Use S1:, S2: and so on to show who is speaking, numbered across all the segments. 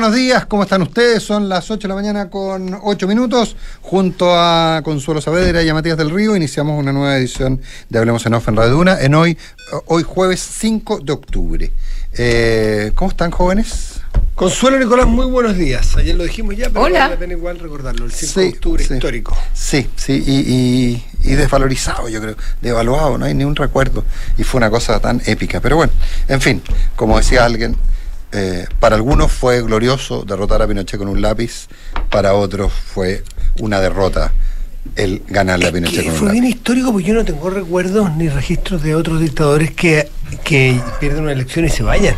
S1: buenos días, ¿cómo están ustedes? Son las 8 de la mañana con 8 minutos. Junto a Consuelo Saavedra y a Matías del Río iniciamos una nueva edición de Hablemos en Off en Radio Duna en hoy, hoy jueves 5 de octubre. Eh, ¿Cómo están jóvenes?
S2: Consuelo Nicolás, muy buenos días. Ayer lo dijimos ya, pero
S3: Hola.
S2: vale la pena igual recordarlo. El 5 de octubre
S1: sí.
S2: histórico.
S1: Sí, sí, y, y- y desvalorizado, yo creo, devaluado, no hay ni un recuerdo. Y fue una cosa tan épica. Pero bueno, en fin, como decía alguien, eh, para algunos fue glorioso derrotar a Pinochet con un lápiz, para otros fue una derrota el ganarle a Pinochet con un
S2: fue
S1: lápiz.
S2: bien histórico porque yo no tengo recuerdos ni registros de otros dictadores que, que pierden una elección y se vayan.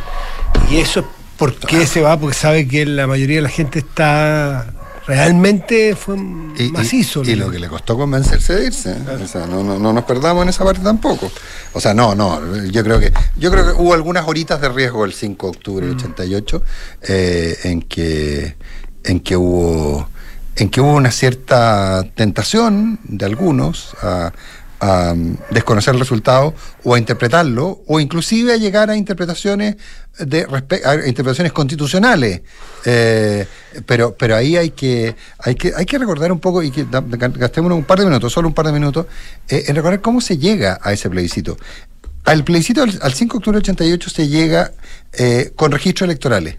S2: Y eso es por qué se va, porque sabe que la mayoría de la gente está realmente fue
S1: Y,
S2: macizo.
S1: y lo que le costó convencerse de irse. O sea, no, no, no nos perdamos en esa parte tampoco. O sea, no, no. Yo creo que yo creo que hubo algunas horitas de riesgo el 5 de octubre del 88 eh, en que en que hubo en que hubo una cierta tentación de algunos a, a, desconocer el resultado o a interpretarlo o inclusive a llegar a interpretaciones de a interpretaciones constitucionales. Eh, pero pero ahí hay que hay que hay que recordar un poco y que gastémonos un par de minutos solo un par de minutos eh, en recordar cómo se llega a ese plebiscito. Al plebiscito al, al 5 de octubre del 88 se llega eh, con registros electorales.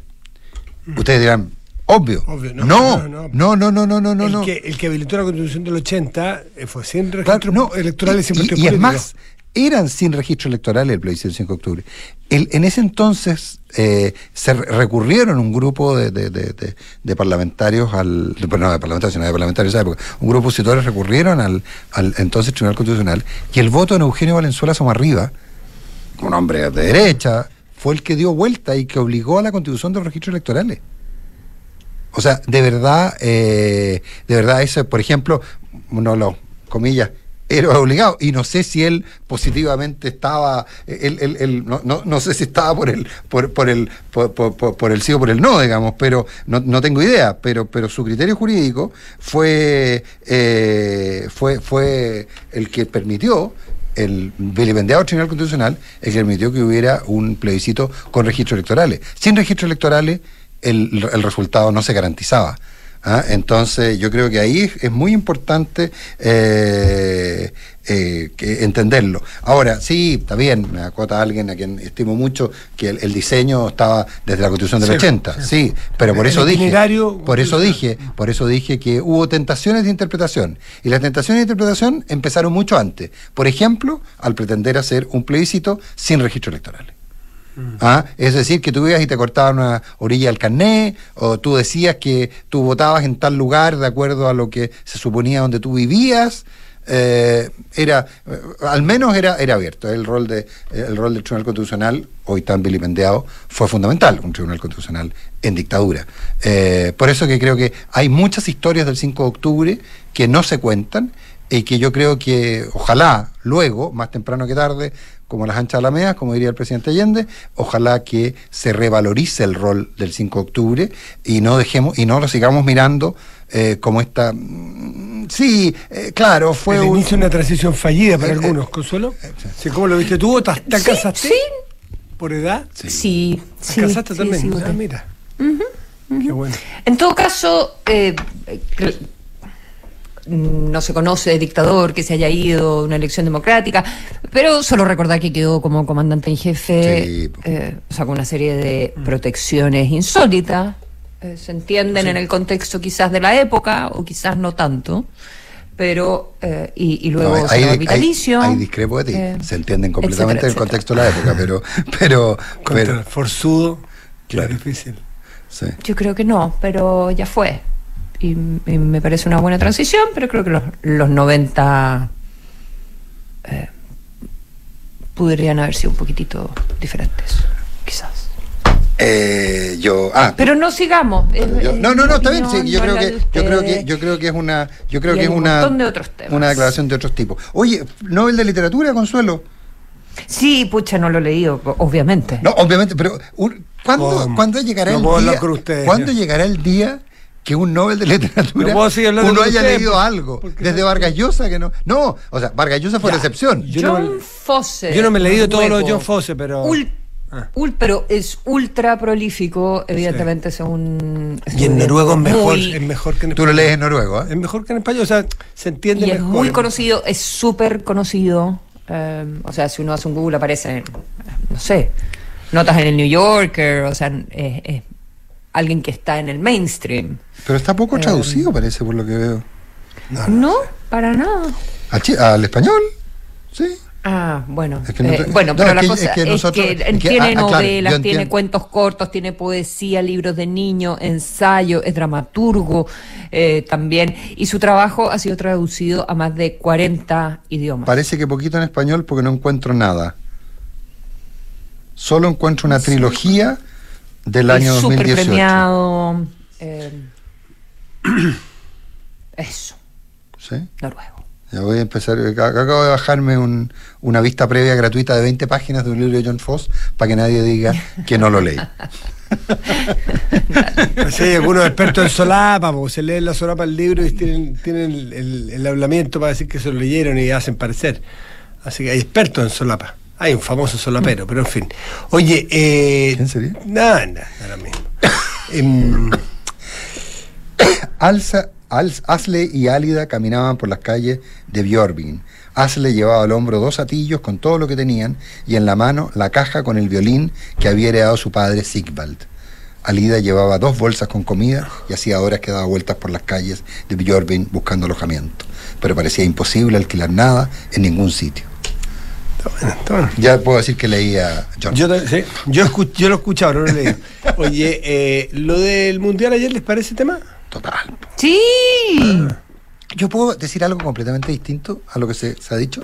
S1: Ustedes dirán obvio,
S2: Obvio,
S1: no
S2: no,
S1: no
S2: no,
S1: no no no
S2: el,
S1: no.
S2: Que, el que habilitó la constitución del 80 eh, fue sin
S1: Claro, no,
S2: electorales
S1: y,
S2: sin
S1: y- es más, eran sin registro electoral el plebiscito del 5 de octubre. El- en ese entonces eh, se re- recurrieron un grupo de, de- de- de- de parlamentarios al. de- no, de parlamentarios, sino de parlamentarios de esa época. Un grupo de opositores recurrieron al, al entonces Tribunal Constitucional y el voto en Eugenio Valenzuela Somarriba, un hombre de derecha, fue el que dio vuelta y que obligó a la constitución de los registros electorales. O sea, de verdad, eh, de verdad, eso, por ejemplo, no lo, comillas, era obligado. Y no sé si él positivamente estaba, él, él- él- no, no, no sé si estaba por el, por, por el, por- por- por el sí o por el no, digamos, pero no, no tengo idea. Pero, pero su criterio jurídico fue, eh, fue, fue el que permitió el vilipendiado Tribunal Constitucional el que permitió que hubiera un plebiscito con registros electorales. Sin registros electorales, el, el resultado no se garantizaba. ¿ah? Entonces, yo creo que ahí es, muy importante eh, eh, que entenderlo. Ahora, sí, está bien, me acota alguien a quien estimo mucho que el, el diseño estaba desde la Constitución del
S2: Sí,
S1: 80, sí, pero por eso dije, por eso dije, por eso dije que hubo tentaciones de interpretación. Y las tentaciones de interpretación empezaron mucho antes. Por ejemplo, al pretender hacer un plebiscito sin registro electoral. ¿Ah? Es decir, que tú ibas y te cortaban una orilla del carné, o tú decías que tú votabas en tal lugar de acuerdo a lo que se suponía donde tú vivías. eh, era, eh, al menos era, era abierto. El rol, de, el rol del Tribunal Constitucional, hoy tan vilipendiado, fue fundamental, un Tribunal Constitucional en dictadura. Eh, por eso que creo que hay muchas historias del 5 de octubre que no se cuentan y que yo creo que ojalá luego, más temprano que tarde, como las anchas alamedas, como diría el presidente Allende, ojalá que se revalorice el rol del 5 de octubre y no dejemos y no lo sigamos mirando eh, como esta mm, sí, eh, claro, fue
S2: el
S1: un
S2: inicio de una transición fallida para
S1: Eh,
S2: algunos, Consuelo. Sí, ¿Cómo lo viste tú? ¿Te, te
S3: Sí,
S2: casaste?
S3: sí.
S2: ¿Por edad?
S1: Sí.
S3: Sí,
S2: ¿Te casaste
S3: sí,
S2: también?
S3: sí,
S2: ah, mira. Qué bueno.
S3: En todo caso, eh, no se conoce de dictador que se haya ido a una elección democrática, pero solo recordar que quedó como comandante en jefe,
S1: Sí,
S3: eh, o sea, con una serie de protecciones insólitas, eh, se entienden en el contexto quizás de la época, o quizás no tanto, pero, eh, y, y luego
S1: No,
S3: vitalicio.
S1: ahí discrepo de ti.
S3: eh,
S1: se entienden completamente
S3: etcétera,
S1: el contexto de la época, pero pero,
S2: Contra
S1: pero
S2: Forzudo,
S1: Claro.
S2: es difícil.
S1: sí.
S3: Yo creo que no, pero ya fue. Y, y me parece una buena transición, pero creo que los, los 90 eh, podrían haber sido un poquitito diferentes, quizás.
S1: Eh, yo ah,
S3: Pero no sigamos.
S1: Yo- no, no, no, está bien. sí, yo
S3: no
S1: creo que, yo creo que, yo creo que es una, yo creo
S3: Y
S1: que es
S3: un
S1: una,
S3: de otros temas.
S1: una declaración de otros tipos. Oye, Nobel de literatura, Consuelo.
S3: Sí, pucha, no lo he leído, obviamente.
S1: No, obviamente, pero un- ¿cuándo,
S2: ¿Cómo?
S1: ¿cuándo llegará
S2: No
S1: el día? ¿Cuándo llegará el día que un Nobel de literatura uno haya leído
S2: porque-
S1: algo? Desde
S2: no-
S1: Vargas Llosa que no. No, o sea, Vargas Llosa fue
S2: Ya,
S1: la excepción.
S2: yo
S3: John Fosse.
S2: Yo no me he leído todo lo de John Fosse, pero.
S3: ul- Ul- pero es ultra prolífico, evidentemente, según.
S2: Y en noruego es mejor,
S3: muy-
S2: es mejor que en
S1: Tú lo lees en noruego, ¿eh?
S2: Es mejor que en español, o sea, se entiende
S3: Y es
S2: mejor.
S3: muy conocido, es súper conocido. eh, o sea, si uno hace un Google aparece, no sé, notas en el New Yorker, o sea, es, es alguien que está en el mainstream.
S1: Pero está poco
S3: Eh,
S1: traducido, parece, por lo que veo.
S3: No, para nada.
S1: ¿Al, español? Sí.
S3: Ah, bueno.
S1: Es que no
S3: Eh, bueno,
S1: no,
S3: pero
S1: es
S3: la
S1: que-
S3: cosa
S1: es que nosotros- es que-
S3: tiene
S1: ah, ah, claro,
S3: novelas,
S1: yo
S3: tiene cuentos cortos, tiene poesía, libros de niños, ensayo, es dramaturgo eh, también. Y su trabajo ha sido traducido a más de 40 idiomas.
S1: Parece que poquito en español porque no encuentro nada. Solo encuentro una trilogía del año
S3: Es súper
S1: 2018.
S3: premiado. eh, eso,
S1: ¿Sí?
S3: noruego.
S1: Ya voy a empezar. ac- Acabo de bajarme un- una vista previa gratuita de 20 páginas de un libro de John Foss para que nadie diga que no lo leí.
S2: Hay algunos expertos en solapa, porque se leen la solapa del libro y tienen, tienen el, el- el hablamiento para decir que se lo leyeron y hacen parecer. Así que hay expertos en solapa. Hay un famoso solapero, pero en fin. Oye, eh.
S1: ¿En serio?
S2: Nada, nada, ahora mismo. Em,
S1: Alza, Als- Asle y Álida caminaban por las calles de Björvin. Asle llevaba al hombro dos atillos con todo lo que tenían y en la mano la caja con el violín que había heredado su padre Sigvald. Alida llevaba dos bolsas con comida y hacía horas que daba vueltas por las calles de Björvin buscando alojamiento. Pero parecía imposible alquilar nada en ningún sitio.
S2: Está bueno, está bueno.
S1: Ya puedo decir que leía John.
S2: Yo, sí, yo, escu- yo lo he escuchado, no lo he leído. Oye, eh, lo del mundial ayer, ¿les parece tema?
S1: Total.
S3: Sí.
S1: ¿Yo puedo decir algo completamente distinto a lo que se, se ha dicho?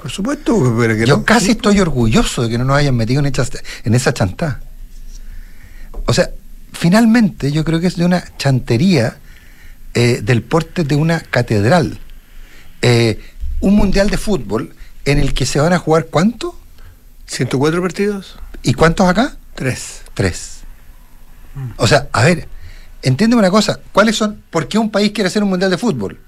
S2: Por supuesto, pero que
S1: Yo
S2: no.
S1: casi estoy orgulloso de que no nos hayan metido en, esa- en esa chantá. O sea, finalmente yo creo que es de una chantería eh, del porte de una catedral. Eh, un mundial de fútbol en el que se van a jugar ¿cuánto?
S2: 104 partidos,
S1: ¿Y cuántos acá?
S2: 3.
S1: Tres. O sea, a ver, entiéndeme una cosa, ¿cuáles son? ¿Por qué un país quiere hacer un mundial de fútbol?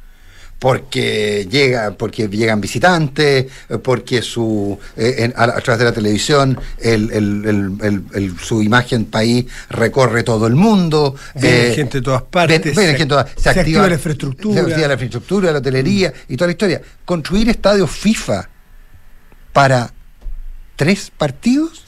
S1: Porque llega, porque llegan visitantes, eh, porque su eh, en- a, a través de la televisión el, el- el- su imagen país recorre todo el mundo.
S2: Viene gente de todas partes,
S1: ven- gente
S2: se activa la infraestructura.
S1: Se activa la infraestructura, la hotelería y toda la historia. Construir estadios FIFA para tres partidos.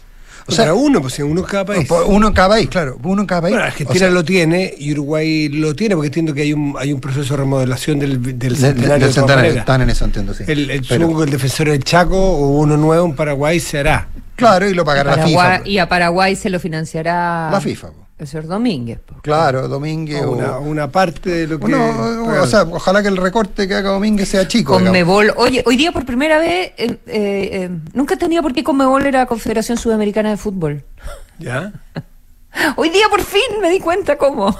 S1: O sea,
S2: para uno, pues si uno en cada país.
S1: por- Uno en cada país, claro. Uno en cada país.
S2: Bueno, Argentina
S1: O sea,
S2: lo tiene y Uruguay lo tiene porque entiendo que hay un hay un proceso de remodelación del, del
S1: de- de-
S2: centenario.
S1: del centenario, están en eso, entiendo, sí.
S2: El, el,
S1: Pero-
S2: supongo que el defensor del Chaco o uno nuevo en Paraguay se hará.
S1: claro, y lo pagará la FIFA. pues.
S3: y a Paraguay se lo financiará
S1: La FIFA. pues.
S3: El señor Domínguez. po.
S1: Claro, Domínguez.
S2: O
S1: o-
S2: una, una parte de lo que.
S1: O- sea, ojalá que el recorte que haga Domínguez sea chico. digamos.
S3: Conmebol, oye, hoy día por primera vez, eh, eh, eh, nunca entendía por qué Conmebol era Confederación Sudamericana de Fútbol.
S2: ¿Ya?
S3: Hoy día por fin me di cuenta cómo.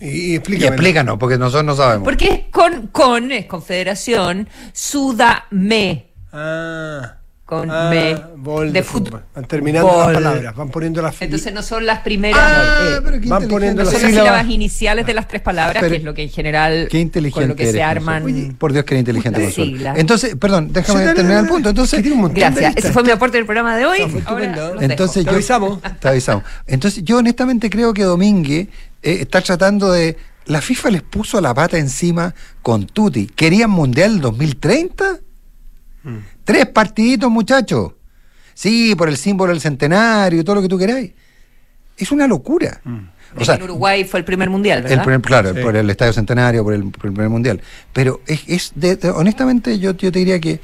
S2: Y, y
S1: Y
S2: explícame.
S1: explícanos, porque nosotros no sabemos.
S3: Porque es con, con, es Confederación Sudame.
S2: Ah.
S3: Con
S2: ah,
S3: me
S2: bol
S3: de
S2: de
S3: fútbol.
S2: fútbol. Van terminando
S3: Bol.
S2: las palabras, van poniendo las
S3: Entonces no son las primeras,
S1: Ah,
S3: eh,
S1: pero qué
S2: van poniendo
S3: no
S2: las
S3: son las
S2: sílabas.
S3: sílabas iniciales de las tres palabras,
S1: Pero-
S3: que es lo que en general
S1: Qué inteligente.
S3: con lo que
S1: eres,
S3: se
S1: Consuelo.
S3: arman.
S1: Oye, por Dios, que eres inteligente.
S3: Siglas.
S1: Entonces, perdón, déjame
S2: Sí, dale,
S1: terminar
S2: dale,
S1: el punto. Entonces,
S2: Que tiene un montón de
S3: Gracias, ese fue mi aporte del programa de hoy. Ahora.
S1: Entonces
S2: Te
S1: yo,
S2: avisamos.
S1: Te avisamos. Entonces yo honestamente creo que Domínguez eh, está tratando de... La FIFA les puso la pata encima con Tuti. ¿Querían Mundial 2030?
S2: Mm.
S1: Tres partiditos, muchachos. Sí, por el símbolo del centenario y todo lo que tú queráis. Es una locura. O
S3: Es
S1: sea,
S3: que en Uruguay fue el primer mundial,
S1: el
S3: ¿verdad?
S1: primer- claro,
S2: Sí.
S1: por el Estadio Centenario, por el, por el primer mundial. Pero es, es de- de- honestamente yo, yo te diría que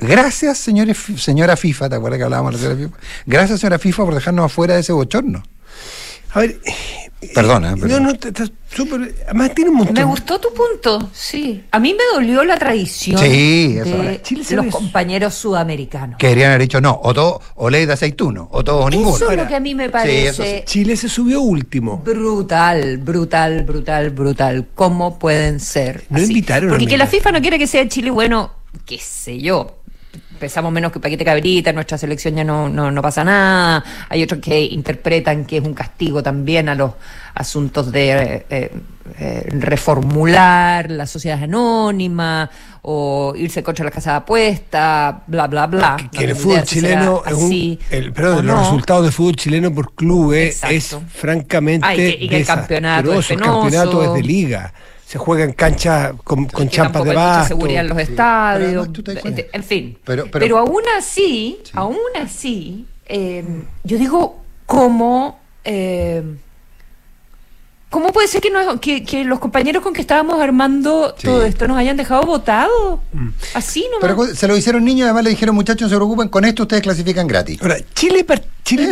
S1: gracias, señores, señora FIFA, ¿te acuerdas que hablábamos de la señora FIFA? Gracias, señora FIFA, por dejarnos afuera de ese bochorno.
S2: A ver.
S1: Perdona,
S2: No,
S1: pero-
S2: no, te- estás súper. Además, tiene un montón.
S3: Me gustó tu punto, sí. A mí me dolió la tradición
S1: Sí, eso.
S3: de
S2: Chile se
S3: los compañeros sudamericanos.
S1: Querían haber dicho no, o todo, o ley de aceituno, o todo o ninguno.
S3: Eso es lo que a mí me parece
S1: sí.
S2: Chile se subió último.
S3: brutal, brutal, brutal, brutal. ¿Cómo pueden ser?
S2: No invitaron a
S3: Porque que
S2: Mena.
S3: la FIFA no quiere que sea Chile bueno, qué sé yo. Pesamos menos que paquete cabrita, en nuestra selección ya no, no, no pasa nada. Hay otros que interpretan que es un castigo también a los asuntos de eh, eh, reformular la sociedad anónima o irse contra la casa de apuesta, bla, bla, bla.
S2: Que, que el fútbol chileno es un, el, perdón, los resultados del fútbol chileno por clubes es francamente
S3: ah, y que, y que el campeonato es
S2: el campeonato es de liga se juega en canchas con, con champas de basto.
S3: seguridad en los estadios. en fin. Pero, pero, aún así, aún así, eh, yo digo, ¿cómo, eh, ¿cómo puede ser que, que, que, los compañeros con que estábamos armando todo esto nos hayan dejado votado? Mm. Así nomás.
S1: Pero se lo hicieron niños, además le dijeron, muchachos, no se preocupen, con esto ustedes clasifican gratis.
S2: Ahora, Chile, Chile,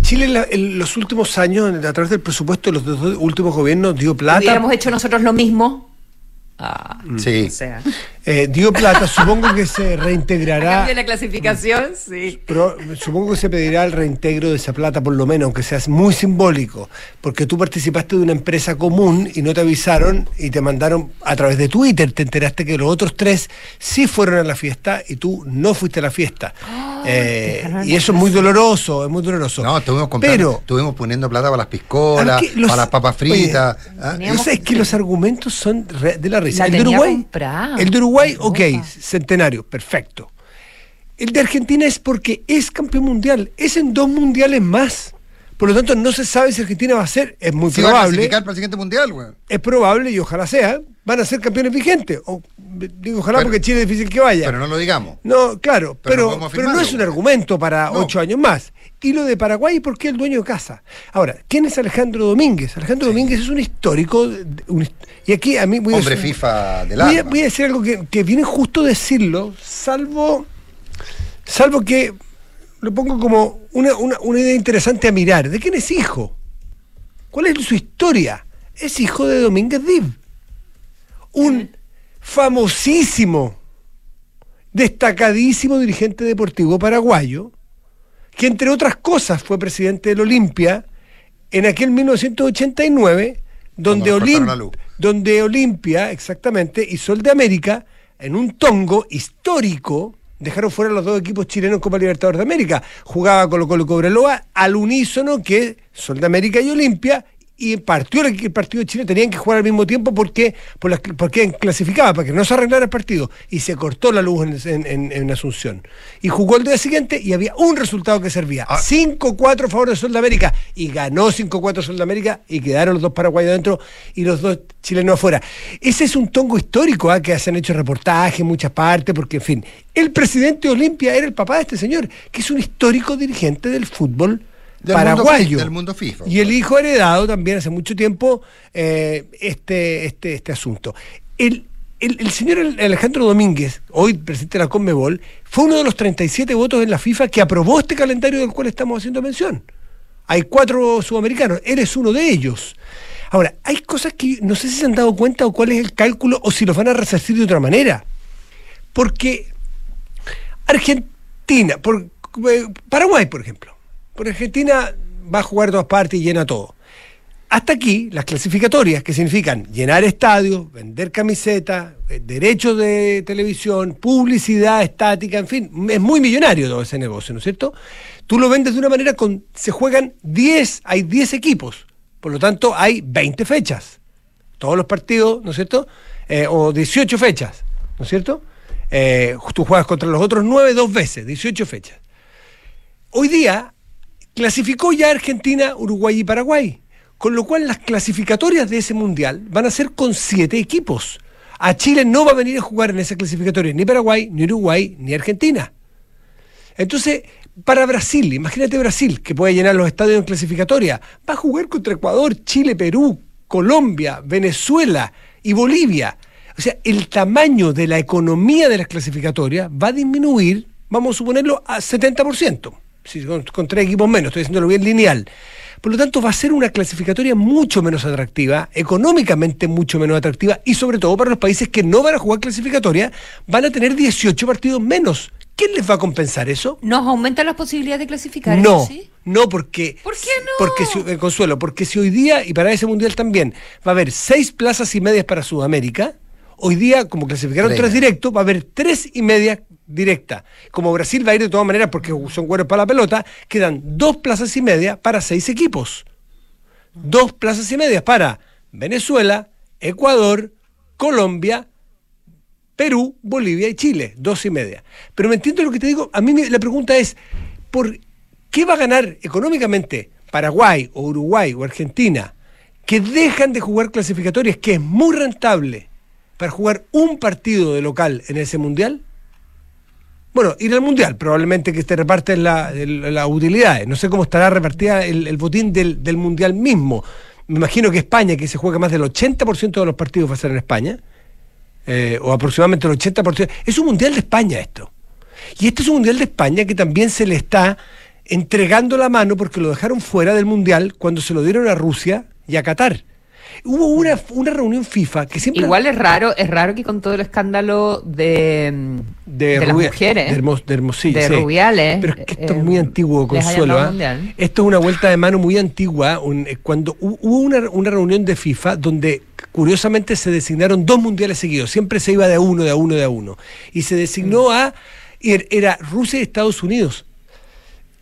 S2: Chile en los últimos años, a través del presupuesto de los dos últimos gobiernos, dio plata.
S3: Hubiéramos hecho nosotros lo mismo.
S1: Ah, sí.
S2: Eh, dio plata, supongo que se reintegrará.
S3: de la clasificación, sí.
S2: Pero supongo que se pedirá el reintegro de esa plata, por lo menos, aunque sea muy simbólico, porque tú participaste de una empresa común y no te avisaron y te mandaron a través de Twitter, te enteraste que los otros tres sí fueron a la fiesta y tú no fuiste a la fiesta. Eh, y eso es muy doloroso, es muy doloroso.
S1: No, estuvimos, Pero, estuvimos poniendo plata para las piscolas, para las papas fritas.
S2: ¿ah? es que los argumentos son de la risa. El de Uruguay, el de Uruguay, ok, centenario, perfecto. El de Argentina es porque es campeón mundial, es en dos mundiales más. Por lo tanto, no se sabe si Argentina va a ser, es muy probable.
S1: para el siguiente mundial,
S2: Es probable y ojalá sea, van a ser campeones vigentes. O, digo, ojalá porque Chile es difícil que vaya.
S1: Pero no lo digamos.
S2: No, claro, pero, pero, no, es un argumento para ocho años más. Y lo de Paraguay, ¿por qué el dueño de casa? Ahora, ¿quién es Alejandro Domínguez? Alejandro Domínguez es un histórico. y aquí a mí
S1: voy Hombre a FIFA
S2: del voy, voy a decir algo que, que viene justo decirlo, salvo, salvo que lo pongo como una, idea interesante a mirar. ¿De quién es hijo? ¿Cuál es su historia? Es hijo de Domínguez Div, un famosísimo, destacadísimo dirigente deportivo paraguayo, que entre otras cosas fue presidente del Olimpia en aquel 1989, donde, donde Olimpia, exactamente, y Sol de América, en un tongo histórico, dejaron fuera los dos equipos chilenos Copa Libertadores de América. Jugaba Colo Colo Cobreloa al unísono que Sol de América y Olimpia y partió el, partido de Chile tenían que jugar al mismo tiempo porque, por porque clasificaba, para que no se arreglara el partido. Y se cortó la luz en, Asunción. Y jugó el día siguiente y había un resultado que servía. 5-4 ah. a favor de Sol de América. Y ganó 5-4 Sol de América y quedaron los dos paraguayos dentro y los dos chilenos afuera. Ese es un tongo histórico ¿ah? que se han hecho reportajes en muchas partes, porque en fin, el presidente de Olimpia era el papá de este señor, que es un histórico dirigente del fútbol paraguayo.
S1: del mundo FIFA.
S2: Y el hijo heredado también hace mucho tiempo eh, este, este, este asunto. El, el, señor Alejandro Domínguez, hoy presidente de la Conmebol, fue uno de los 37 votos en la FIFA que aprobó este calendario del cual estamos haciendo mención. Hay cuatro sudamericanos, él es uno de ellos. Ahora, hay cosas que no sé si se han dado cuenta o cuál es el cálculo o si los van a resarcir de otra manera. Porque Argentina, por, eh, Paraguay, por ejemplo, por Argentina va a jugar dos partes y llena todo. Hasta aquí, las clasificatorias, que significan llenar estadios, vender camisetas, eh, derechos de televisión, publicidad estática, en fin, es muy millonario todo ese negocio, ¿no es cierto? Tú lo vendes de una manera con. Se juegan 10, hay 10 equipos, por lo tanto hay 20 fechas. Todos los partidos, ¿no es cierto? Eh, o 18 fechas, ¿no es cierto? Eh, tú juegas contra los otros 9 dos veces, 18 fechas. Hoy día Clasificó ya Argentina, Uruguay y Paraguay, con lo cual las clasificatorias de ese mundial van a ser con siete equipos. A Chile no va a venir a jugar en esa clasificatoria ni Paraguay, ni Uruguay, ni Argentina. Entonces, para Brasil, imagínate Brasil, que puede llenar los estadios en clasificatoria, va a jugar contra Ecuador, Chile, Perú, Colombia, Venezuela y Bolivia. O sea, el tamaño de la economía de las clasificatorias va a disminuir, vamos a suponerlo, a 70% con, tres equipos menos, estoy haciéndolo bien lineal. Por lo tanto, va a ser una clasificatoria mucho menos atractiva, económicamente mucho menos atractiva y sobre todo para los países que no van a jugar clasificatoria, van a tener 18 partidos menos. ¿Quién les va a compensar eso?
S3: ¿Nos aumenta las posibilidades de clasificar?
S2: No, no porque...
S3: ¿Por qué no?
S2: Porque si, eh, Consuelo, porque si hoy día, y para ese mundial también, va a haber seis plazas y medias para Sudamérica, hoy día, como clasificaron tres directos, va a haber tres y media directa. Como Brasil va a ir de todas maneras porque son buenos para la pelota, quedan dos plazas y media para seis equipos. Dos plazas y media para Venezuela, Ecuador, Colombia, Perú, Bolivia y Chile. Dos y media. Pero me entiendo lo que te digo. A mí la pregunta es, ¿por qué va a ganar económicamente Paraguay o Uruguay o Argentina que dejan de jugar clasificatorias, que es muy rentable para jugar un partido de local en ese mundial? Bueno, ir al mundial, probablemente que te reparten la- las utilidades. No sé cómo estará repartida el, el botín del, del mundial mismo. Me imagino que España, que se juega más del 80% de los partidos, va a ser en España, eh, o aproximadamente el 80%. Es un mundial de España esto. Y este es un mundial de España que también se le está entregando la mano porque lo dejaron fuera del mundial cuando se lo dieron a Rusia y a Qatar. Hubo una, una reunión FIFA que siempre.
S3: Igual es raro, es raro que con todo el escándalo de, mm, de, las
S2: Rubia-
S3: mujeres,
S2: De, Hermos- de Hermosillo,
S3: de
S2: sí.
S3: Rubiales,
S2: Pero es que esto
S3: eh,
S2: es muy antiguo, Consuelo. ¿ah? Esto es una vuelta de mano muy antigua. un- eh, cuando hu- hubo una, una reunión de FIFA donde curiosamente se designaron dos mundiales seguidos. Siempre se iba de a uno, de a uno, de a uno. Y se
S3: Mm.
S2: designó a. er- Era Rusia y Estados Unidos.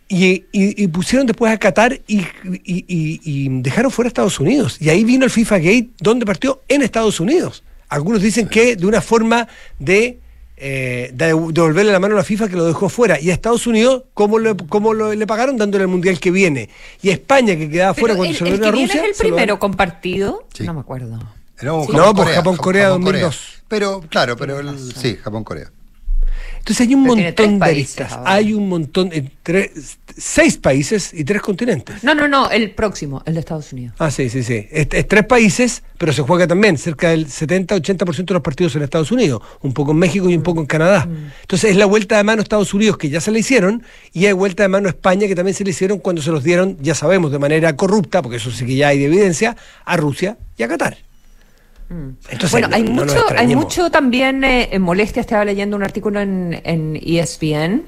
S2: Y, y- y pusieron después a Qatar y, y- y- y dejaron fuera a Estados Unidos. Y ahí vino el FIFA Gate, donde partió en Estados Unidos. Algunos dicen que de una forma de, eh, de devolverle la mano a la FIFA que lo dejó fuera. Y a Estados Unidos, ¿cómo, le, cómo lo- le pagaron? Dándole el mundial que viene. Y a España, que quedaba fuera
S3: Pero
S2: cuando
S3: el,
S2: se lo
S3: que
S2: a Rusia.
S3: es el
S2: lo
S3: primero compartido.
S1: Sí.
S3: No me acuerdo.
S1: No,
S2: Sí. No, pues Japón-Corea 2002.
S1: Pero, claro, pero el- sí, Japón-Corea.
S2: Entonces hay un
S3: Pero
S2: montón de
S3: ahora.
S2: Hay un montón, eh, tres- seis países y tres continentes.
S3: No, no, no, el próximo, el de Estados Unidos.
S2: Ah, sí, sí, sí. Es, es tres países, pero se juega también cerca del 70-80% de los partidos en Estados Unidos, un poco en México y un poco en Canadá. Entonces es la vuelta de mano a Estados Unidos que ya se le hicieron y hay vuelta de mano a España que también se le hicieron cuando se los dieron, ya sabemos, de manera corrupta, porque eso sí que ya hay de evidencia, a Rusia y a Qatar. Entonces,
S3: bueno,
S2: no-
S3: hay
S2: no
S3: mucho, hay mucho también eh, en molestia. Estaba leyendo un artículo en, en E ESPN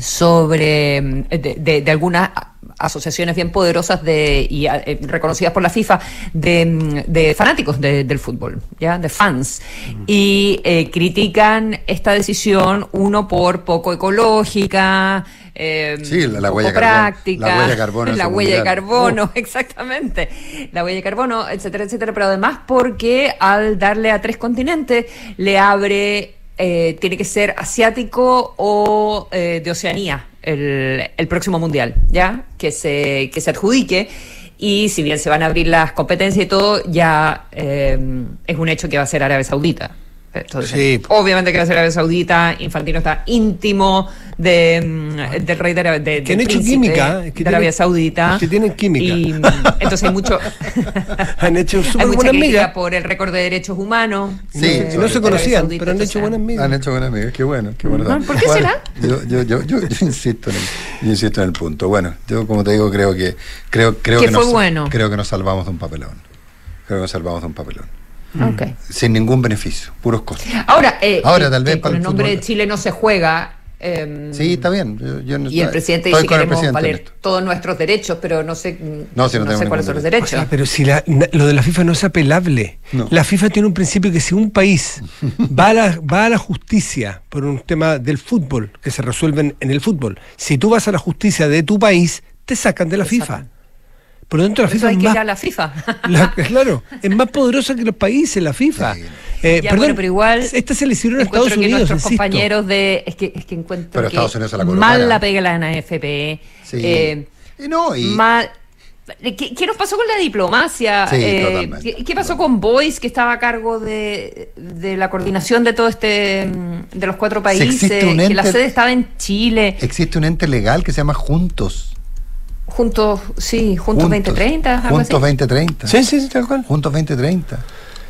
S3: sobre mm, de, de- de algunas asociaciones bien poderosas de y eh, reconocidas por la FIFA de, mm, de fanáticos de- del fútbol, ya, de fans y eh, critican esta decisión uno por poco ecológica. Eh,
S1: Sí, la- huella de carbono-
S3: práctica,
S1: la huella de carbono
S3: la huella de carbono, exactamente. La huella de carbono, etcétera, etcétera. Pero además porque al darle a tres continentes le abre, eh, tiene que ser asiático o eh, de Oceanía el, el próximo mundial, ¿ya? Que se, que se adjudique. Y si bien se van a abrir las competencias y todo, ya eh, es un hecho que va a ser Arabia Saudita. Entonces,
S2: Sí.
S3: Obviamente que va a ser Arabia Saudita, Infantino está íntimo de, mm, del rey de, Arabia- de,
S2: Que han hecho química, es que
S3: de Arabia
S2: tienen-
S3: Saudita.
S2: es que tienen química.
S3: Y mm, entonces hay mucho.
S2: Han hecho súper buena amiga.
S3: por el récord de derechos humanos.
S1: Sí,
S3: de-
S1: sí,
S2: no se conocían,
S3: Saudita,
S2: pero han hecho buenas amigas.
S1: Han hecho buenas amigas, qué bueno, qué bueno.
S3: Ah, ¿por qué
S1: Bueno,
S3: será?
S1: Yo, yo, yo, yo, yo insisto en el, yo insisto en el punto. Bueno, yo como te digo, creo que creo, creo
S3: Que
S1: que
S3: fue
S1: nos,
S3: bueno.
S1: creo que nos salvamos de un papelón. Creo que nos salvamos de un papelón.
S3: Ok.
S1: Sin ningún beneficio, puros costos.
S3: Ahora, eh,
S1: Ahora,
S3: que-
S1: tal vez
S3: que
S1: para
S3: con
S1: el
S3: el nombre de Chile no se juega. eh,
S1: Sí, está bien. Yo, yo no
S3: Y el presidente dice que queremos
S1: presidente en
S3: valer todos nuestros derechos, pero no sé,
S1: No, si no tenemos
S3: sé cuáles son los derechos.
S2: O sea, pero si la- na- lo de la FIFA no es apelable.
S1: No.
S2: La FIFA tiene un principio que si un país va a, la, va a la justicia por un tema del fútbol, que se resuelven en el fútbol, si tú vas a la justicia de tu país, te sacan de la
S3: Te
S2: FIFA.
S3: sacan.
S2: Por lo tanto, la
S3: Por
S2: FIFA
S3: hay
S2: es
S3: que
S2: más,
S3: ir a la FIFA.
S2: la- claro, es más poderosa que los países, la FIFA.
S1: Sí.
S2: Eh,
S3: Ya,
S2: perdón,
S3: bueno, pero igual
S2: esta se le hicieron a Estados
S3: que
S2: Unidos,
S3: nuestros
S2: insisto.
S3: compañeros de es que es que encuentro
S1: Pero
S3: que
S1: Estados Unidos se la
S3: mal la pega la NFP
S1: Sí.
S3: eh,
S1: Y no, y-
S3: mal ¿Qué, qué nos pasó con la diplomacia?
S1: Sí,
S3: Eh,
S1: totalmente,
S3: ¿qué, qué pasó con Boyce, que estaba a cargo de, de la coordinación de todo este, mm, de los cuatro
S1: Si existe
S3: países?
S1: un
S3: Que la
S1: ente-
S3: sede estaba en Chile,
S1: Existe un ente legal que se llama Juntos.
S3: Juntos, sí, juntos 2030, algo
S1: Juntos
S3: así.
S1: 2030.
S2: Sí, sí, sí, tal cual.
S1: Juntos 2030.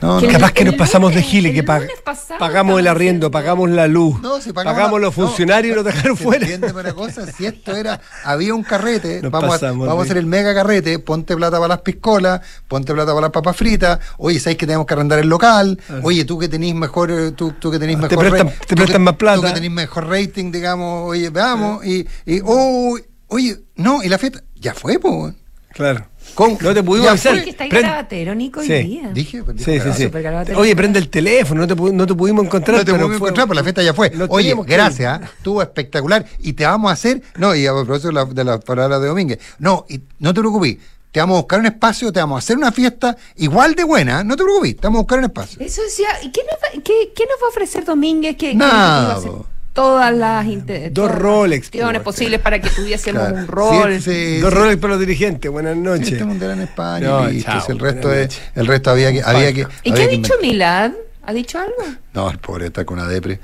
S1: No,
S3: Que
S1: no.
S2: Capaz que nos pasamos de
S3: lunes-
S2: giles,
S3: el
S2: que pag-
S3: pasado
S2: pagamos el arriendo, pagamos la luz,
S1: No, si
S2: pagamos,
S1: pagamos
S2: los
S1: no,
S2: funcionarios y nos dejaron
S1: ¿se
S2: fuera.
S1: una cosa? Si esto era, había un carrete,
S2: Nos
S1: vamos, a,
S2: pasamos,
S1: vamos a hacer el mega carrete, ponte plata para las piscolas, ponte plata para las papas fritas, oye, ¿sabes que tenemos que arrendar el local? Oye, tú que tenés mejor, eh, tú, tú que tenés
S2: Ah, te
S1: mejor
S2: prestan- te
S1: tú
S2: prestan
S1: que-
S2: más plata.
S1: Tú que tenés mejor rating, digamos, oye, veamos, y, y oh, oye, no, y la fiesta, ya fue, pues.
S2: Claro.
S1: ¿Cómo?
S2: No te pudimos avisar.
S3: Es que está garabatero, Nico, hoy
S2: Sí.
S3: día.
S1: Dije, pues,
S2: Sí, sí, sí. Oye, prende el teléfono, no te, no te pudimos encontrar.
S1: No te
S2: pero
S1: pudimos
S2: fue-
S1: encontrar, pero la fiesta ya fue. Oye, gracias, ¿ah? estuvo espectacular. Y te vamos a hacer, no, y a propósito de, la- de las palabras de Domínguez, no, y no te preocupes, te vamos a buscar un espacio, te vamos a hacer una fiesta igual de buena, ¿eh? no te preocupes, te vamos a buscar un espacio.
S3: Eso decía, ¿y qué nos va, qué, qué nos va a ofrecer Domínguez? ¿Qué, qué
S1: Nada,
S3: iba a hacer? Todas las
S2: Dos po,
S3: posibles para que tuviésemos
S1: Claro.
S3: un rol.
S1: Sí, sí,
S2: Dos
S1: sí.
S2: roles para los dirigentes. Buenas noches.
S1: Este mundial en España,
S2: No,
S1: y
S2: chao,
S1: si el resto es, el resto había que, había que.
S3: ¿Y
S1: había
S3: qué ha dicho
S1: inventar.
S3: Milad? ¿Ha dicho algo?
S1: No, el pobre está con una depre.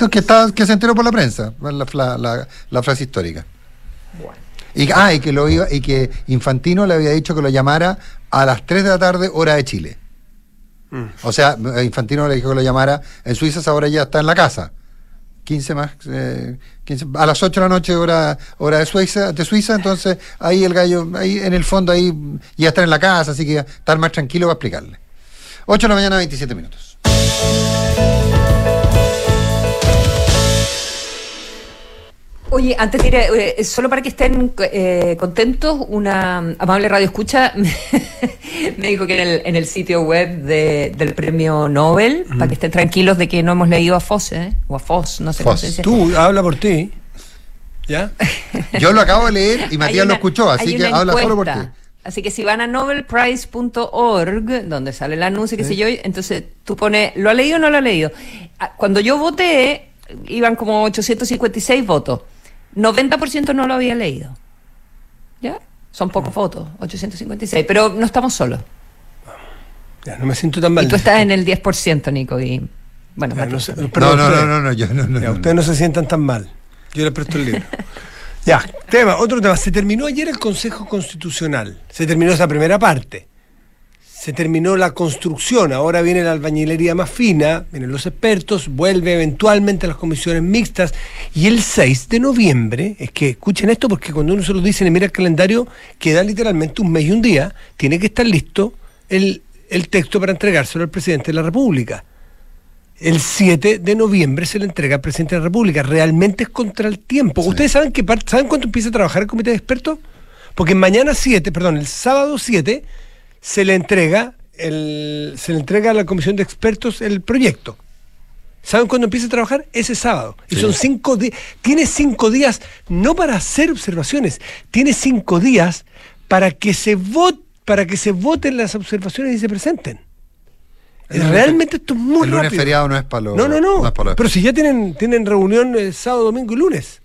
S1: No, que, está, que se enteró por la prensa, la, la- la- la frase histórica. Y, ah, y que, lo iba, y que Infantino le había dicho que lo llamara a las 3 de la tarde, hora de Chile.
S2: Mm.
S1: O sea, Infantino le dijo que lo llamara en Suiza, esa hora ya está en la casa. 15 más, eh, 15 a las 8 de la noche, hora, hora de Suiza, de Suiza, entonces ahí el gallo, ahí en el fondo, ahí ya está en la casa, así que estar más tranquilo para explicarle. 8 de la mañana, 27 minutos.
S3: Oye, antes de ir, eh, solo para que estén eh, contentos, una amable radio escucha me dijo que en el, en el sitio web de- del premio Nobel, para que estén tranquilos de que no hemos leído a Fosse, ¿eh? o a Foss, no sé cómo
S1: Foss.
S3: se dice.
S2: Tú, habla por ti. ¿Ya?
S1: Yo lo acabo de leer y Matías lo escuchó, así que habla solo por ti.
S3: Así que si van a nobelprize.org, donde sale el anuncio, que sé yo, entonces tú pones, ¿lo ha leído o no lo ha leído? Ah, Cuando yo voté, iban como 856 votos. 90% no lo había leído. ¿Ya? Son pocos votos, 856. Pero no estamos solos.
S2: Ya, no me siento tan mal.
S3: Y tú estás en el 10%, Nico. Y, bueno,
S2: Ya, no, sé- perdón,
S1: no, no,
S2: ustedes.
S1: no, no, yo no, no,
S2: Ya,
S1: no.
S2: ustedes no se sientan tan mal. Yo les presto el libro. ya, tema, otro tema. Se terminó ayer el Consejo Constitucional. Se terminó esa primera parte. Se terminó la construcción. Ahora viene la albañilería más fina, vienen los expertos, vuelve eventualmente a las comisiones mixtas. Y el 6 de noviembre, es que escuchen esto porque cuando uno se lo dice y mira el calendario, queda literalmente un mes y un día. Tiene que estar listo el, el texto para entregárselo al presidente de la República. El 7 de noviembre se le entrega al presidente de la República. Realmente es contra el tiempo. ¿Ustedes saben, que, saben cuánto empieza a trabajar el comité de expertos? Porque mañana 7, perdón, el sábado 7 se le entrega el, se le entrega a la comisión de expertos el proyecto. ¿Saben cuándo empieza a trabajar? Ese sábado. Y
S1: Sí.
S2: son cinco días. Tiene cinco días no para hacer observaciones, tiene cinco días para que se vote, para que se voten las observaciones y se presenten.
S1: El
S2: Realmente esto es muy
S1: el lunes
S2: rápido.
S1: feriado no es para los.
S2: No, no, no. Pero si ya tienen, tienen reunión eh, sábado, domingo y lunes.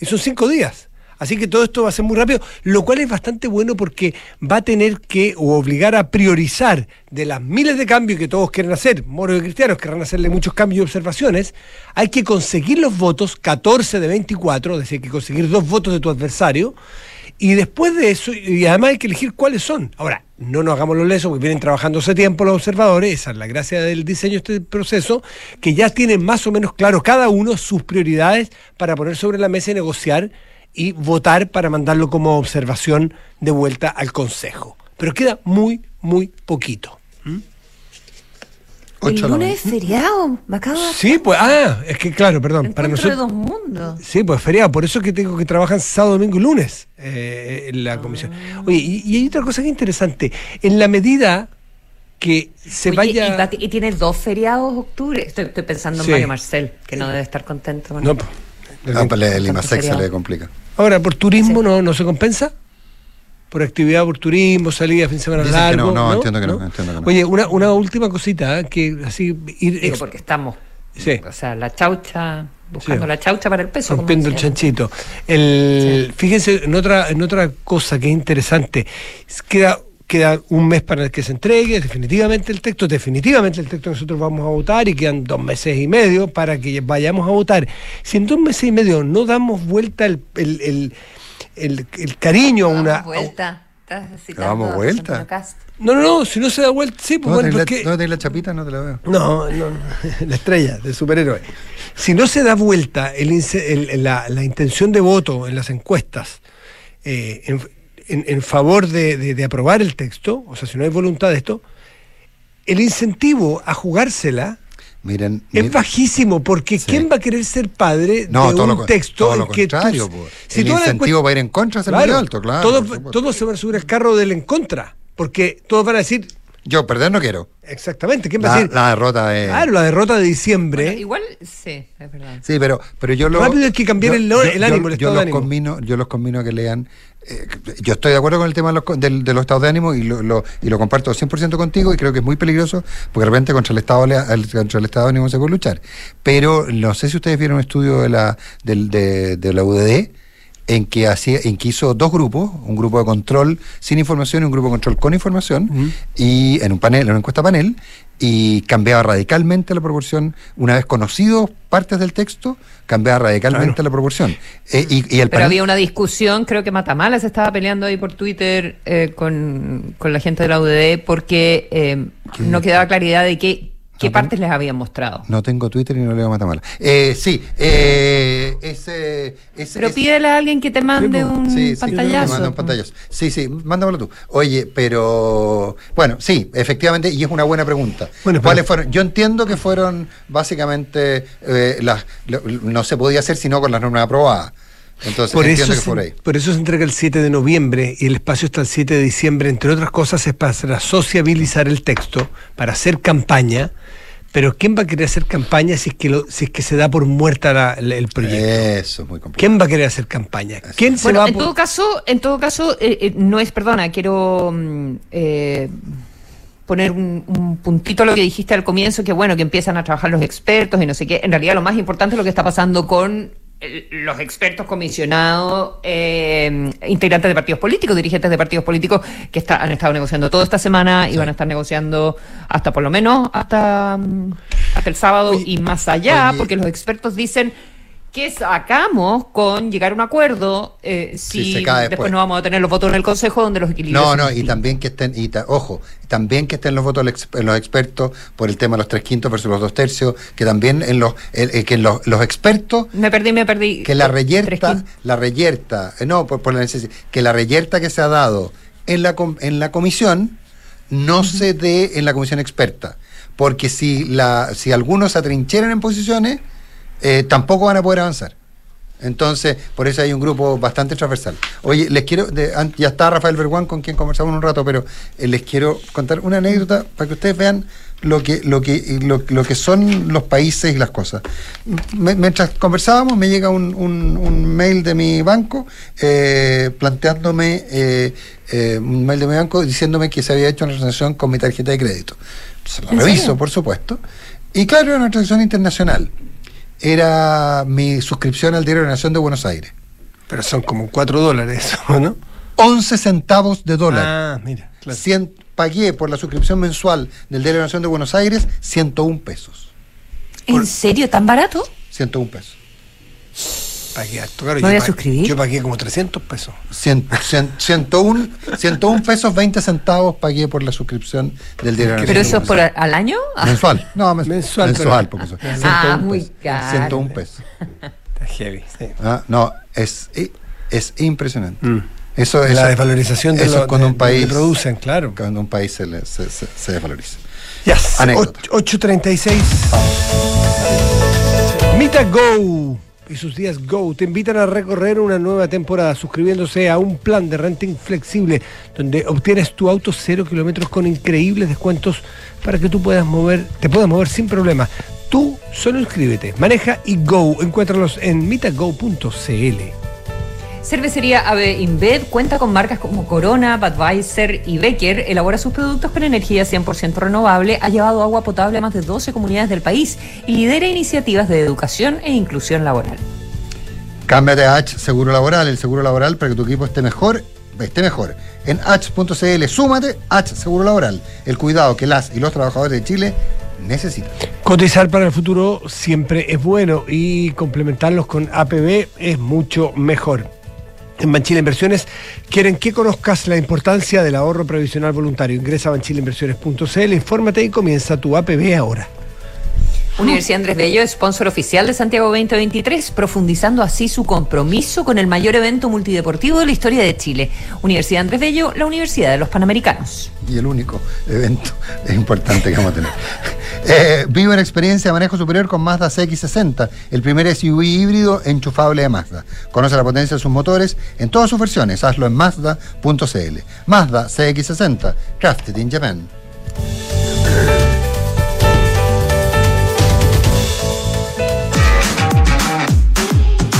S2: Y son cinco días. Así que todo esto va a ser muy rápido, lo cual es bastante bueno porque va a tener que o obligar a priorizar de las miles de cambios que todos quieren hacer, moros y cristianos querrán hacerle muchos cambios y observaciones, hay que conseguir los votos, 14 de 24, es decir, hay que conseguir dos votos de tu adversario, y después de eso, y además hay que elegir cuáles son. Ahora, no nos hagamos los lesos porque vienen trabajando hace tiempo los observadores, esa es la gracia del diseño de este proceso, que ya tienen más o menos claro cada uno sus prioridades para poner sobre la mesa y negociar y votar para mandarlo como observación de vuelta al Consejo. Pero queda muy, muy poquito.
S3: El
S1: Ocho de la
S3: lunes es feriado. Me acabo de
S2: Sí, pues, ah, es que claro, perdón, para
S3: Encuentro de
S2: nosotros...
S3: dos mundos.
S2: Sí, pues feriado, por eso es que tengo que trabajar sábado, domingo y lunes eh, en la comisión. Oye, y, y hay otra cosa que es interesante. En la medida que se
S3: Oye,
S2: vaya.
S3: y, y tienes dos feriados octubre. Estoy, estoy pensando
S2: Sí.
S3: en Mario Marcel, que no debe estar contento. con
S2: No, pues,
S1: Ah, pues el IMASEC se le complica.
S2: Ahora, por turismo
S3: Sí.
S2: no, no se compensa. Por actividad por turismo, salida, fin de semana
S1: Dicen
S2: largo.
S1: no, no, entiendo que no, entiendo que no.
S2: Oye, una, una última cosita, ¿eh? que así ir
S3: Digo, porque estamos.
S2: Sí.
S3: O sea, la chaucha, buscando
S2: Sí.
S3: la chaucha para el peso.
S2: rompiendo el
S3: decía.
S2: chanchito. El, Fíjense en otra, en otra cosa que es interesante. Es- Queda, queda un mes para que se entregue definitivamente el texto. Definitivamente el texto nosotros vamos a votar y quedan dos meses y medio para que vayamos a votar. Si en dos meses y medio no damos vuelta el, el, el, el- el cariño a una...
S3: Damos vuelta. Estás citando
S1: damos vuelta?
S2: No, no, no, si no se da vuelta, sí, pues
S1: ¿No
S2: bueno, porque-
S1: la, ¿no la chapita? No te la veo.
S2: No, no, no, la estrella del superhéroe. Si no se da vuelta el ince- el- la, la intención de voto en las encuestas eh, en, en- en favor de, de- de aprobar el texto, o sea, si no hay voluntad de esto, el incentivo a jugársela
S1: Miren,
S2: Es
S1: miren-
S2: bajísimo, porque
S1: Sí.
S2: ¿quién va a querer ser padre
S1: No,
S2: de un
S1: lo,
S2: texto
S1: todo
S2: en
S1: lo
S2: que tú-
S1: contrario. po.
S2: si
S1: el incentivo va a ir en contra es el
S2: Claro,
S1: muy alto, claro.
S2: todos se van a subir al carro del en contra, porque todos van a decir,
S1: Yo perder no quiero.
S2: exactamente, ¿quién va a
S1: La,
S2: decir?
S1: la derrota es.
S2: Claro, la derrota de diciembre.
S3: Bueno, igual, sí, es verdad.
S1: Sí, pero, pero yo lo.
S2: Rápido hay que cambiar el- el ánimo, el
S1: yo
S2: estado de
S1: los
S2: ánimo.
S1: Combino, yo los combino a que lean. Eh, yo estoy de acuerdo con el tema de los, del- de los estados de ánimo y lo, lo- y lo comparto 100% contigo y creo que es muy peligroso porque de repente contra el estado, el- contra el estado de ánimo se puede luchar. Pero no sé si ustedes vieron un estudio de la, de, de la UDD en que, hacía, en que hizo dos grupos, un grupo de control sin información y un grupo de control con información, y en un panel, en una encuesta panel, y cambiaba radicalmente la proporción, una vez conocidos partes del texto, cambiaba radicalmente
S2: Claro.
S1: la proporción. Eh, y, y el
S3: Pero había una discusión, creo que Matamala se estaba peleando ahí por Twitter eh, con, con la gente de la UDD porque eh, no quedaba claridad de qué, qué
S1: No,
S3: partes les habían mostrado.
S1: No tengo Twitter y no leo Matamala. Eh, sí, eh, ese, ese-
S3: Pero
S1: ese-
S3: pídele a alguien que te mande
S2: Sí,
S3: un
S1: Sí, sí,
S3: pantallazo.
S1: me manda un pantallazo. Sí, sí, mándamelo tú. Oye, pero bueno, sí, efectivamente, y es una buena pregunta.
S2: Bueno, pero-
S1: ¿Cuáles fueron? Yo entiendo que fueron básicamente eh, las lo- no se podía hacer sino con las normas aprobadas. Entonces
S2: Por
S1: entiendo
S2: eso,
S1: que por
S2: se,
S1: ahí.
S2: por eso se entrega el 7 de noviembre y el espacio está el 7 de diciembre, entre otras cosas, es para sociabilizar el texto, para hacer campaña. Pero ¿quién va a querer hacer campaña si es que, lo, si es que se da por muerta la- la- el proyecto?
S1: Eso es muy complicado.
S2: ¿Quién va a querer hacer campaña? ¿Quién se
S3: Bueno,
S2: va
S3: en todo caso, en todo caso, eh, eh, no es, perdona, quiero mm, eh, poner un, un puntito a lo que dijiste al comienzo, que bueno, que empiezan a trabajar los expertos y no sé qué. En realidad lo más importante es lo que está pasando con los expertos comisionados, eh, integrantes de partidos políticos, dirigentes de partidos políticos que está- han estado negociando toda esta semana y van a estar negociando hasta por lo menos hasta, mm, hasta el sábado
S1: Oye,
S3: y más allá,
S1: oye.
S3: porque los expertos dicen que sacamos con llegar a un acuerdo eh,
S1: Si
S3: si
S1: se cae
S3: después.
S1: después.
S3: no vamos a tener los votos en el Consejo donde los equilibrios
S1: No, no, y también que estén, y ta- ojo, también que estén los votos los expertos por el tema de los tres quintos versus los dos tercios, que también en los, el- el- que en los, los expertos
S3: Me perdí, me perdí.
S1: que la reyerta, la reyerta, eh, no, por, por la necesidad, que la reyerta que se ha dado en la, com- en la comisión no se dé en la comisión experta. Porque si, la, si algunos se atrincheran en posiciones, eh, tampoco van a poder avanzar. Entonces, por eso hay un grupo bastante transversal. Oye, les quiero, de- ya está Rafael Verguán con quien conversamos un rato, pero eh, les quiero contar una anécdota para que ustedes vean lo que, lo que, lo, lo que son los países y las cosas. Mientras conversábamos, me llega un, un- un mail de mi banco eh, planteándome, eh, eh, un mail de mi banco diciéndome que se había hecho una transacción con mi tarjeta de crédito. Se
S3: ¿En
S1: reviso,
S3: serio?
S1: por supuesto. Y claro, era una transacción internacional. Era mi suscripción al Diario de la Nación de Buenos Aires.
S2: Pero son como 4 dólares, ¿o ¿no?
S1: 11 centavos de dólar.
S2: Ah, mira, claro.
S1: Cien- pagué por la suscripción mensual del Diario de la Nación de Buenos Aires 101 pesos.
S3: ¿En serio? ¿Tan barato?
S1: 101 pesos.
S2: Pagué harto, claro.
S3: ¿Me
S2: yo
S3: voy a
S2: pagué-
S3: suscribir?
S2: Yo pagué como 300 pesos.
S1: Cien- cien- 101, 101 pesos 20 centavos pagué por la suscripción del Diario la
S3: ¿Pero eso es por al año?
S1: Aires. Mensual. No, mens-
S2: Mensual,
S1: mensual. porque son
S3: Ah,
S1: 101
S3: muy
S1: pesos.
S3: caro.
S1: 101 pesos.
S2: Está heavy, sí.
S1: Ah, no, es, es impresionante.
S2: Mm.
S1: Eso,
S2: la
S1: eso-
S2: desvalorización de
S1: eso
S2: lo
S1: es cuando
S2: de-
S1: un país
S2: lo que producen, claro.
S1: Cuando un país se, le- se, se- se desvaloriza.
S2: Yes.
S1: Anécdota.
S2: Och- 8.36. Mita Go y sus días Go te invitan a recorrer una nueva temporada suscribiéndose a un plan de renting flexible donde obtienes tu auto cero kilómetros con increíbles descuentos para que tú puedas mover, te puedas mover sin problema. Tú solo inscríbete, maneja y Go. Encuéntralos en mitago.cl.
S3: Cervecería AB InBev cuenta con marcas como Corona, Budweiser y Becker. Elabora sus productos con energía 100% renovable, ha llevado agua potable a más de 12 comunidades del país y lidera iniciativas de educación e inclusión laboral.
S1: Cámbiate a H Seguro Laboral, el seguro laboral para que tu equipo esté mejor, esté mejor. En H.cl, súmate H Seguro Laboral, el cuidado que las y los trabajadores de Chile necesitan.
S2: Cotizar para el futuro siempre es bueno y complementarlos con APB es mucho mejor. En Banchile Inversiones quieren que conozcas la importancia del ahorro previsional voluntario. Ingresa a banchileinversiones.cl, infórmate y comienza tu APB ahora.
S3: Universidad Andrés Bello, sponsor oficial de Santiago 2023, profundizando así su compromiso con el mayor evento multideportivo de la historia de Chile. Universidad Andrés Bello, la Universidad de los Panamericanos.
S1: Y el único evento importante que vamos a tener. Eh, vive una experiencia de manejo superior con Mazda CX60, el primer SUV híbrido enchufable de Mazda. Conoce la potencia de sus motores en todas sus versiones. Hazlo en Mazda.cl. Mazda CX60, crafted in Japan.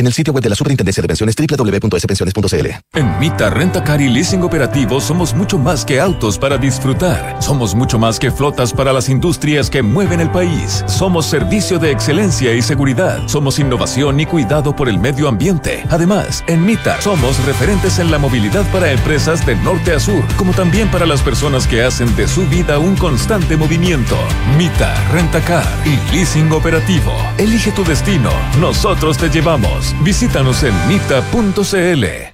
S4: en el sitio web de la Superintendencia de Pensiones www.spensiones.cl.
S5: En Mita Renta Car y Leasing Operativo somos mucho más que autos para disfrutar. Somos mucho más que flotas para las industrias que mueven el país. Somos servicio de excelencia y seguridad. Somos innovación y cuidado por el medio ambiente. Además, en Mita somos referentes en la movilidad para empresas de norte a sur, como también para las personas que hacen de su vida un constante movimiento. Mita Renta Car y Leasing Operativo. Elige tu destino. Nosotros te llevamos. Visítanos en mita.cl.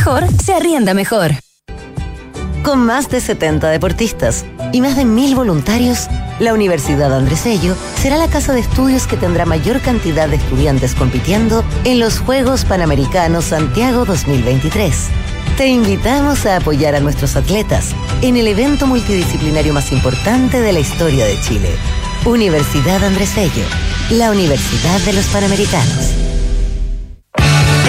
S6: se arrienda mejor.
S7: Con más de 70 deportistas y más de mil voluntarios, la Universidad Andrés Bello será la casa de estudios que tendrá mayor cantidad de estudiantes compitiendo en los Juegos Panamericanos Santiago 2023. Te invitamos a apoyar a nuestros atletas en el evento multidisciplinario más importante de la historia de Chile. Universidad Andrés Bello, la Universidad de los Panamericanos.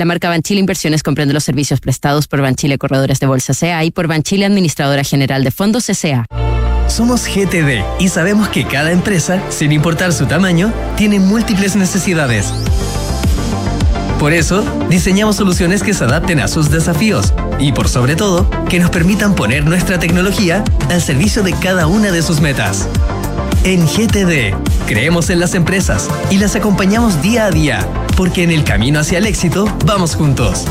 S8: La marca Banchile Inversiones comprende los servicios prestados por Banchile Corredores de Bolsa CA y por Banchile Administradora General de Fondos CA.
S9: Somos GTD y sabemos que cada empresa, sin importar su tamaño, tiene múltiples necesidades. Por eso, diseñamos soluciones que se adapten a sus desafíos y, por sobre todo, que nos permitan poner nuestra tecnología al servicio de cada una de sus metas. En GTD, creemos en las empresas y las acompañamos día a día, porque en el camino hacia el éxito vamos juntos.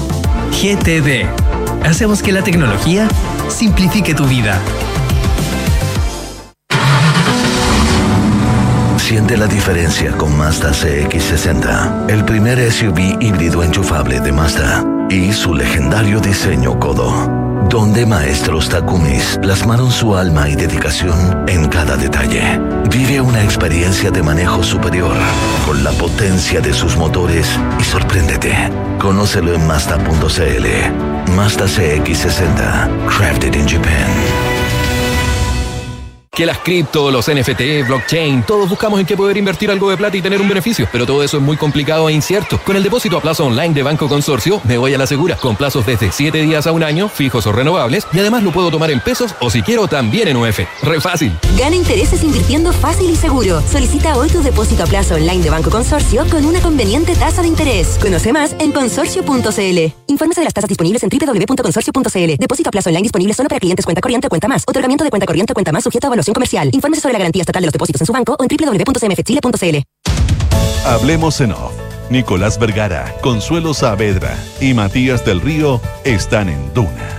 S9: GTD, hacemos que la tecnología simplifique tu vida.
S4: Siente la diferencia con Mazda CX60, el primer SUV híbrido enchufable de Mazda y su legendario diseño codo, donde maestros Takumis plasmaron su alma y dedicación en cada detalle. Vive una experiencia de manejo superior con la potencia de sus motores y sorpréndete. Conócelo en Mazda.cl. Mazda CX60, crafted in Japan.
S10: Que las cripto, los NFT, blockchain, todos buscamos en qué poder invertir algo de plata y tener un beneficio, pero todo eso es muy complicado e incierto. Con el depósito a plazo online de Banco Consorcio, me voy a la segura, con plazos desde 7 días a un año, fijos o renovables, y además lo puedo tomar en pesos o si quiero también en UF. Re fácil.
S11: Gana intereses invirtiendo fácil y seguro. Solicita hoy tu depósito a plazo online de Banco Consorcio con una conveniente tasa de interés. Conoce más en consorcio.cl. Infórmese de las tasas disponibles en www.consorcio.cl. Depósito a plazo online disponible solo para clientes cuenta corriente o cuenta más. Otorgamiento de cuenta corriente o cuenta más sujeto a evaluación comercial. Infórmese sobre la garantía estatal de los depósitos en su banco o en www.cmfchile.cl.
S12: Hablemos en off. Nicolás Vergara, Consuelo Saavedra y Matías del Río están en Duna.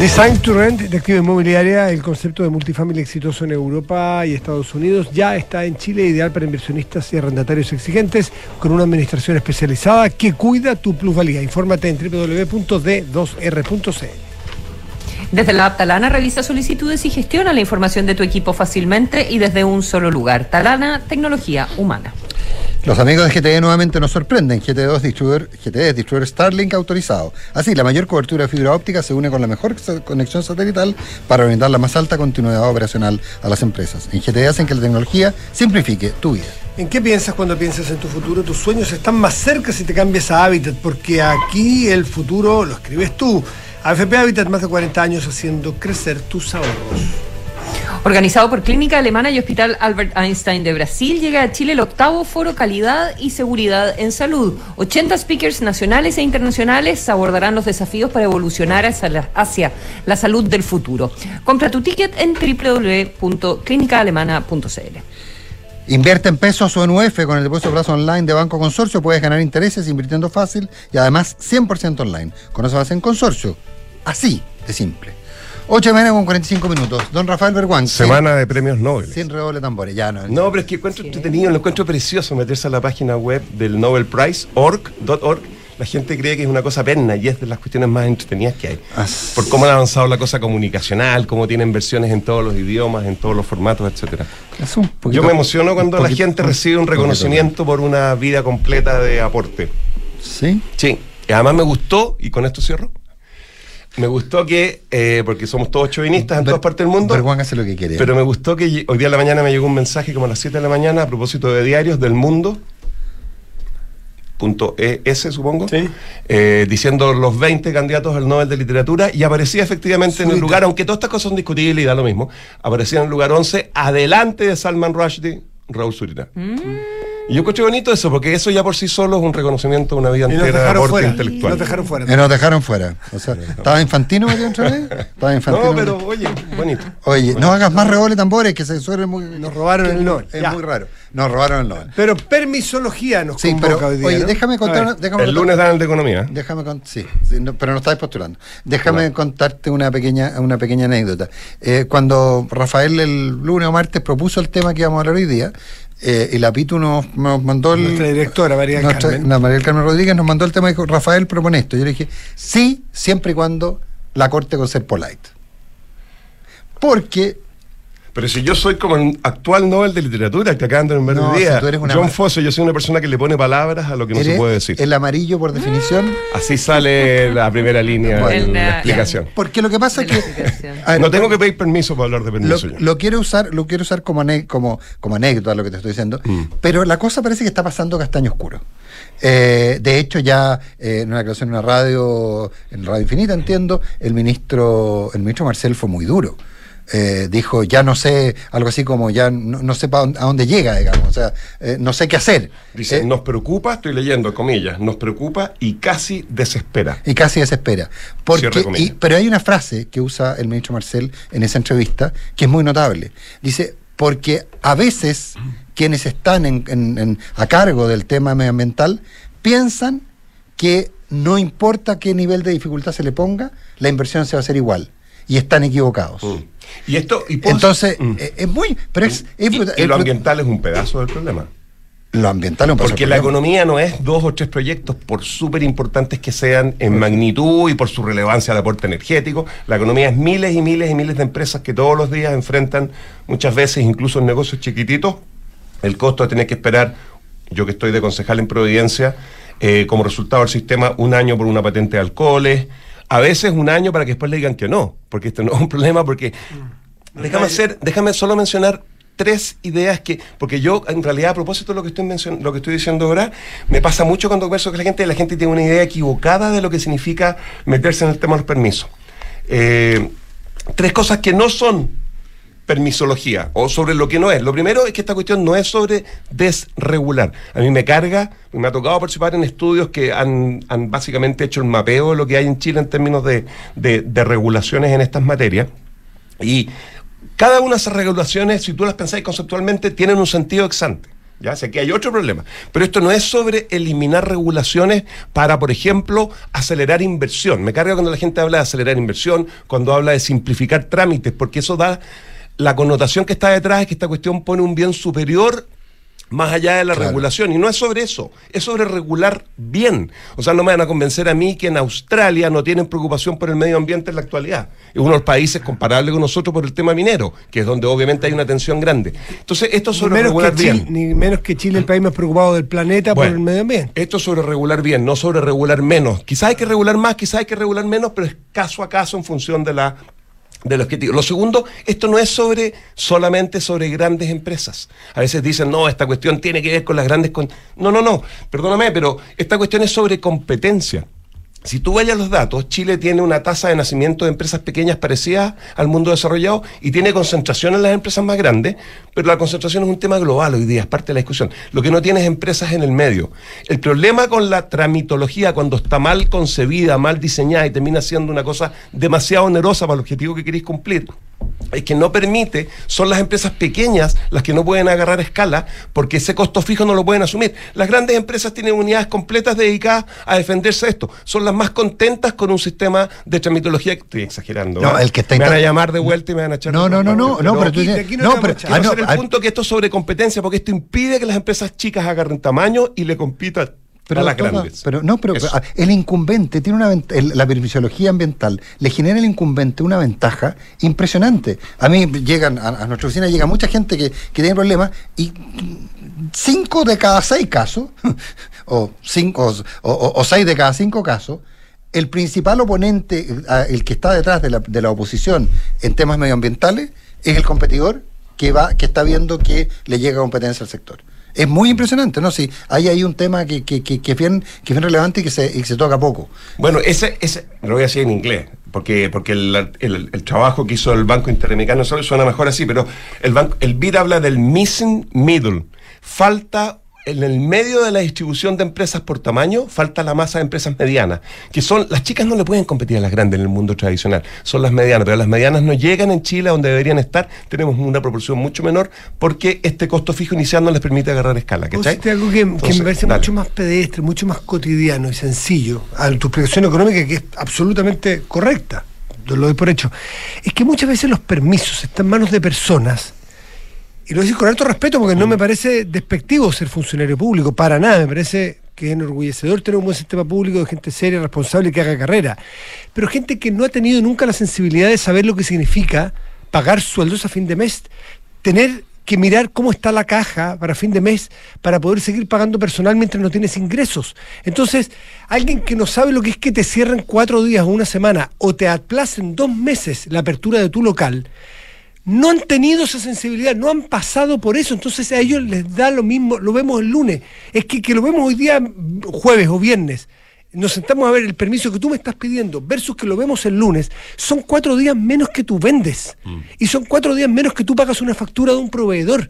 S2: Design to Rent de inmobiliaria, el concepto de multifamily exitoso en Europa y Estados Unidos, ya está en Chile, ideal para inversionistas y arrendatarios exigentes, con una administración especializada que cuida tu plusvalía. Infórmate en www.d2r.cl.
S3: Desde la app Talana revisa solicitudes y gestiona la información de tu equipo fácilmente y desde un solo lugar. Talana, tecnología humana.
S1: Los amigos de GTE nuevamente nos sorprenden. GTE2 distribuidor, GTE es distribuidor Starlink autorizado. Así, la mayor cobertura de fibra óptica se une con la mejor conexión satelital para brindar la más alta continuidad operacional a las empresas. En GTE hacen que la tecnología simplifique tu vida.
S2: ¿En qué piensas cuando piensas en tu futuro? Tus sueños están más cerca si te cambias a Habitat, porque aquí el futuro lo escribes tú. AFP Habitat, más de 40 años haciendo crecer tus ahorros.
S3: Organizado por Clínica Alemana y Hospital Albert Einstein de Brasil, llega a Chile el octavo foro Calidad y Seguridad en Salud. 80 speakers nacionales e internacionales abordarán los desafíos para evolucionar hacia la, hacia la salud del futuro. Compra tu ticket en www.clinicaalemana.cl.
S1: Invierte en pesos o en UF con el depósito de plazo online de Banco Consorcio. Puedes ganar intereses invirtiendo fácil y además 100% online. Conoce en Consorcio. Así de simple. 8 de mañana con 45 minutos. Don Rafael Berguán.
S13: Semana de premios Nobel.
S1: Sin redoble de tambores. Ya no.
S13: No, pero es que encuentro entretenido, lo encuentro precioso meterse a la página web del Nobel Prize, org.org. La gente cree que es una cosa perna y es de las cuestiones más entretenidas que hay. Por cómo ha avanzado la cosa comunicacional, cómo tienen versiones en todos los idiomas, en todos los formatos, etcétera. Yo me emociono cuando la gente recibe un reconocimiento por una vida completa de aporte.
S1: ¿Sí?
S13: Sí. Y además me gustó, y con esto cierro, me gustó que, eh, porque somos todos chauvinistas en todas partes del mundo,
S1: Berguán hace lo que quiere.
S13: pero me gustó que hoy día en la mañana me llegó un mensaje como a las 7 de la mañana a propósito de diarios del mundo. Punto ES, supongo, eh, diciendo los 20 candidatos al Nobel de Literatura y aparecía efectivamente en el lugar, aunque todas estas cosas son discutibles y da lo mismo, aparecía en el lugar 11, adelante de Salman Rushdie, Raúl Surita. Y yo encuentro bonito eso, porque eso ya por sí solo es un reconocimiento de una vida
S2: Y
S13: entera de aporte
S2: fuera.
S13: intelectual.
S2: Nos dejaron fuera.
S1: Eh, nos dejaron fuera. O sea, ¿Estaba infantino metido? Estaba infantino.
S13: No, pero oye, bonito.
S1: Oye, no hagas más redoble de tambores que se suele muy.
S2: Nos robaron el Nobel.
S1: Es
S2: Ya.
S1: muy raro. Nos robaron el Nobel.
S2: Pero permisología nos
S1: Sí,
S2: convoca
S1: pero
S2: hoy día.
S1: oye,
S2: ¿no?
S1: déjame contar. déjame
S13: El lunes dan el de economía.
S1: Déjame con, sí, sí, no, pero no estáis postulando. Déjame contarte una pequeña, una pequeña anécdota. Eh, cuando Rafael el lunes o martes propuso el tema que íbamos a hablar hoy día, eh, y la Pitu nos, nos mandó el.
S2: Nuestra directora, María
S1: nuestra-
S2: Carmen.
S1: la María Carmen Rodríguez nos mandó el tema y dijo, Rafael propone esto. Yo le dije, sí, siempre y cuando la corte con ser polite. Porque
S13: Pero si yo soy como el actual Nobel de Literatura que acaban de nombrar
S1: No,
S13: día,
S1: si tú eres una
S13: John Fosse, yo soy una persona que le pone palabras a lo que no se puede decir.
S1: el amarillo por definición.
S13: Así sale la primera línea
S1: Bueno,
S13: de la
S3: En,
S13: explicación.
S1: Porque lo que pasa es que. Ver,
S13: No tengo que pedir permiso para hablar de
S1: Lo,
S13: permiso. yo.
S1: lo quiero usar, lo quiero usar como, como, como anécdota lo que te estoy diciendo,
S13: Mm.
S1: pero la cosa parece que está pasando castaño oscuro. Eh, de hecho, ya eh, en una declaración en una radio, en Radio Infinita, entiendo, el ministro, el ministro Marcel fue muy duro. Eh, dijo, ya no sé, algo así como ya no, no sé dónde- a dónde llega, digamos, o sea, eh, no sé qué hacer.
S13: Dice,
S1: Eh,
S13: nos preocupa, estoy leyendo comillas, nos preocupa y casi desespera.
S1: y casi desespera. Porque, y- pero hay una frase que usa el ministro Marcel en esa entrevista que es muy notable. Dice, porque a veces quienes están en- en- en- a cargo del tema medioambiental piensan que no importa qué nivel de dificultad se le ponga, la inversión se va a hacer igual. Y están equivocados.
S13: Y esto. y pos-
S1: Entonces,
S13: Mm.
S1: eh, es muy. Pero es, es
S13: y,
S1: brutal-
S13: y
S1: es
S13: lo ambiental es un pedazo del problema.
S1: Lo ambiental es un
S13: Porque
S1: paso
S13: la economía no es dos o tres proyectos, por súper importantes que sean en magnitud y por su relevancia de aporte energético. La economía es miles y miles y miles de empresas que todos los días enfrentan, muchas veces, incluso en negocios chiquititos, el costo de tener que esperar, yo que estoy de concejal en Providencia, eh, como resultado del sistema, un año por una patente de alcoholes, a veces un año para que después le digan que no, porque esto no es un problema, porque Déjame hacer, déjame solo mencionar tres ideas que, porque yo en realidad a propósito de lo que estoy mencion- lo que estoy diciendo ahora, me pasa mucho cuando converso con la gente, la gente tiene una idea equivocada de lo que significa meterse en el tema de los permisos. Eh, tres cosas que no son permisología o sobre lo que no es. Lo primero es que esta cuestión no es sobre desregular. A mí me carga, me ha tocado participar en estudios que han, básicamente hecho el mapeo de lo que hay en Chile en términos de regulaciones en estas materias. Y cada una de esas regulaciones, si tú las pensáis conceptualmente, tienen un sentido exante. Ya sé que hay otro problema. Pero esto no es sobre eliminar regulaciones para, por ejemplo, acelerar inversión. Me carga cuando la gente habla de acelerar inversión, cuando habla de simplificar trámites, porque eso da la connotación que está detrás es que esta cuestión pone un bien superior más allá de la regulación. Y no es sobre eso, es sobre regular bien. O sea, no me van a convencer a mí que en Australia no tienen preocupación por el medio ambiente en la actualidad. Es uno de los países comparables con nosotros por el tema minero, que es donde obviamente hay una tensión grande. Entonces, esto sobre
S2: menos,
S13: regular
S2: que
S13: bien.
S2: Chile, ni menos que Chile, el país más preocupado del planeta
S13: Bueno,
S2: por el medio ambiente.
S13: Esto es sobre regular bien, no sobre regular menos. Quizás hay que regular más, quizás hay que regular menos, pero es caso a caso en función de la Lo segundo, esto no es sobre solamente sobre grandes empresas. A veces dicen, no, esta cuestión tiene que ver con las grandes... con-". No, no, no, perdóname, pero esta cuestión es sobre competencia. Si tú vayas a los datos, Chile tiene una tasa de nacimiento de empresas pequeñas parecida al mundo desarrollado y tiene concentración en las empresas más grandes, pero la concentración es un tema global hoy día, es parte de la discusión. Lo que no tiene es empresas en el medio. El problema con la tramitología, cuando está mal concebida, mal diseñada y termina siendo una cosa demasiado onerosa para el objetivo que queréis cumplir, que no permite, son las empresas pequeñas las que no pueden agarrar escala porque ese costo fijo no lo pueden asumir. Las grandes empresas tienen unidades completas dedicadas a defenderse de esto. Son las más contentas con un sistema de tramitología. Estoy exagerando.
S1: No,
S13: ¿eh?
S1: el que está
S13: me van a llamar de vuelta y me van a echar.
S1: No, no, no, no, no, pero tú no, pero- ah,
S13: Quiero hacer el punto que esto es sobre competencia porque esto impide que las empresas chicas agarren tamaño y le compitan a las grandes.
S1: pero no, pero el incumbente tiene una el- la permisología ambiental le genera al incumbente una ventaja impresionante. A mí llegan a, a nuestra oficina llega mucha gente que, que tiene problemas y cinco de cada seis casos o cinco o, o- o seis de cada cinco casos el principal oponente, el que está detrás de la, de la oposición en temas medioambientales, es el competidor que va, que está viendo que le llega competencia al sector. Es muy impresionante, ¿no? Sí, hay ahí un tema que, que, que, es bien, que bien relevante y que se, y se toca poco.
S13: Bueno, ese, ese lo voy a decir en inglés, porque, porque el, el- el trabajo que hizo el Banco Interamericano solo suena mejor así, pero el, banco, el BID habla del missing middle. Falta en el medio de la distribución de empresas por tamaño, falta la masa de empresas medianas, que son, las chicas no le pueden competir a las grandes en el mundo tradicional, son las medianas, pero las medianas no llegan en Chile a donde deberían estar, tenemos una proporción mucho menor, porque este costo fijo inicial no les permite agarrar escala, ¿cachai?
S2: hiciste algo que, que
S13: Entonces,
S2: me parece
S13: dale.
S2: mucho más pedestre, mucho más cotidiano y sencillo a tu explicación económica, que es absolutamente correcta. Lo doy por hecho. Es que muchas veces los permisos están en manos de personas, y lo digo con alto respeto porque no me parece despectivo ser funcionario público, para nada, me parece que es enorgullecedor tener un buen sistema público de gente seria, responsable que haga carrera. Pero gente que no ha tenido nunca la sensibilidad de saber lo que significa pagar sueldos a fin de mes, tener que mirar cómo está la caja para fin de mes para poder seguir pagando personal mientras no tienes ingresos. Entonces, alguien que no sabe lo que es que te cierren cuatro días o una semana o te aplacen dos meses la apertura de tu local, no han tenido esa sensibilidad, no han pasado por eso, entonces a ellos les da lo mismo, lo vemos el lunes, es que, que lo vemos hoy día jueves o viernes, nos sentamos a ver el permiso que tú me estás pidiendo versus que lo vemos el lunes, son cuatro días menos que tú vendes. Y son cuatro días menos que tú pagas una factura de un proveedor.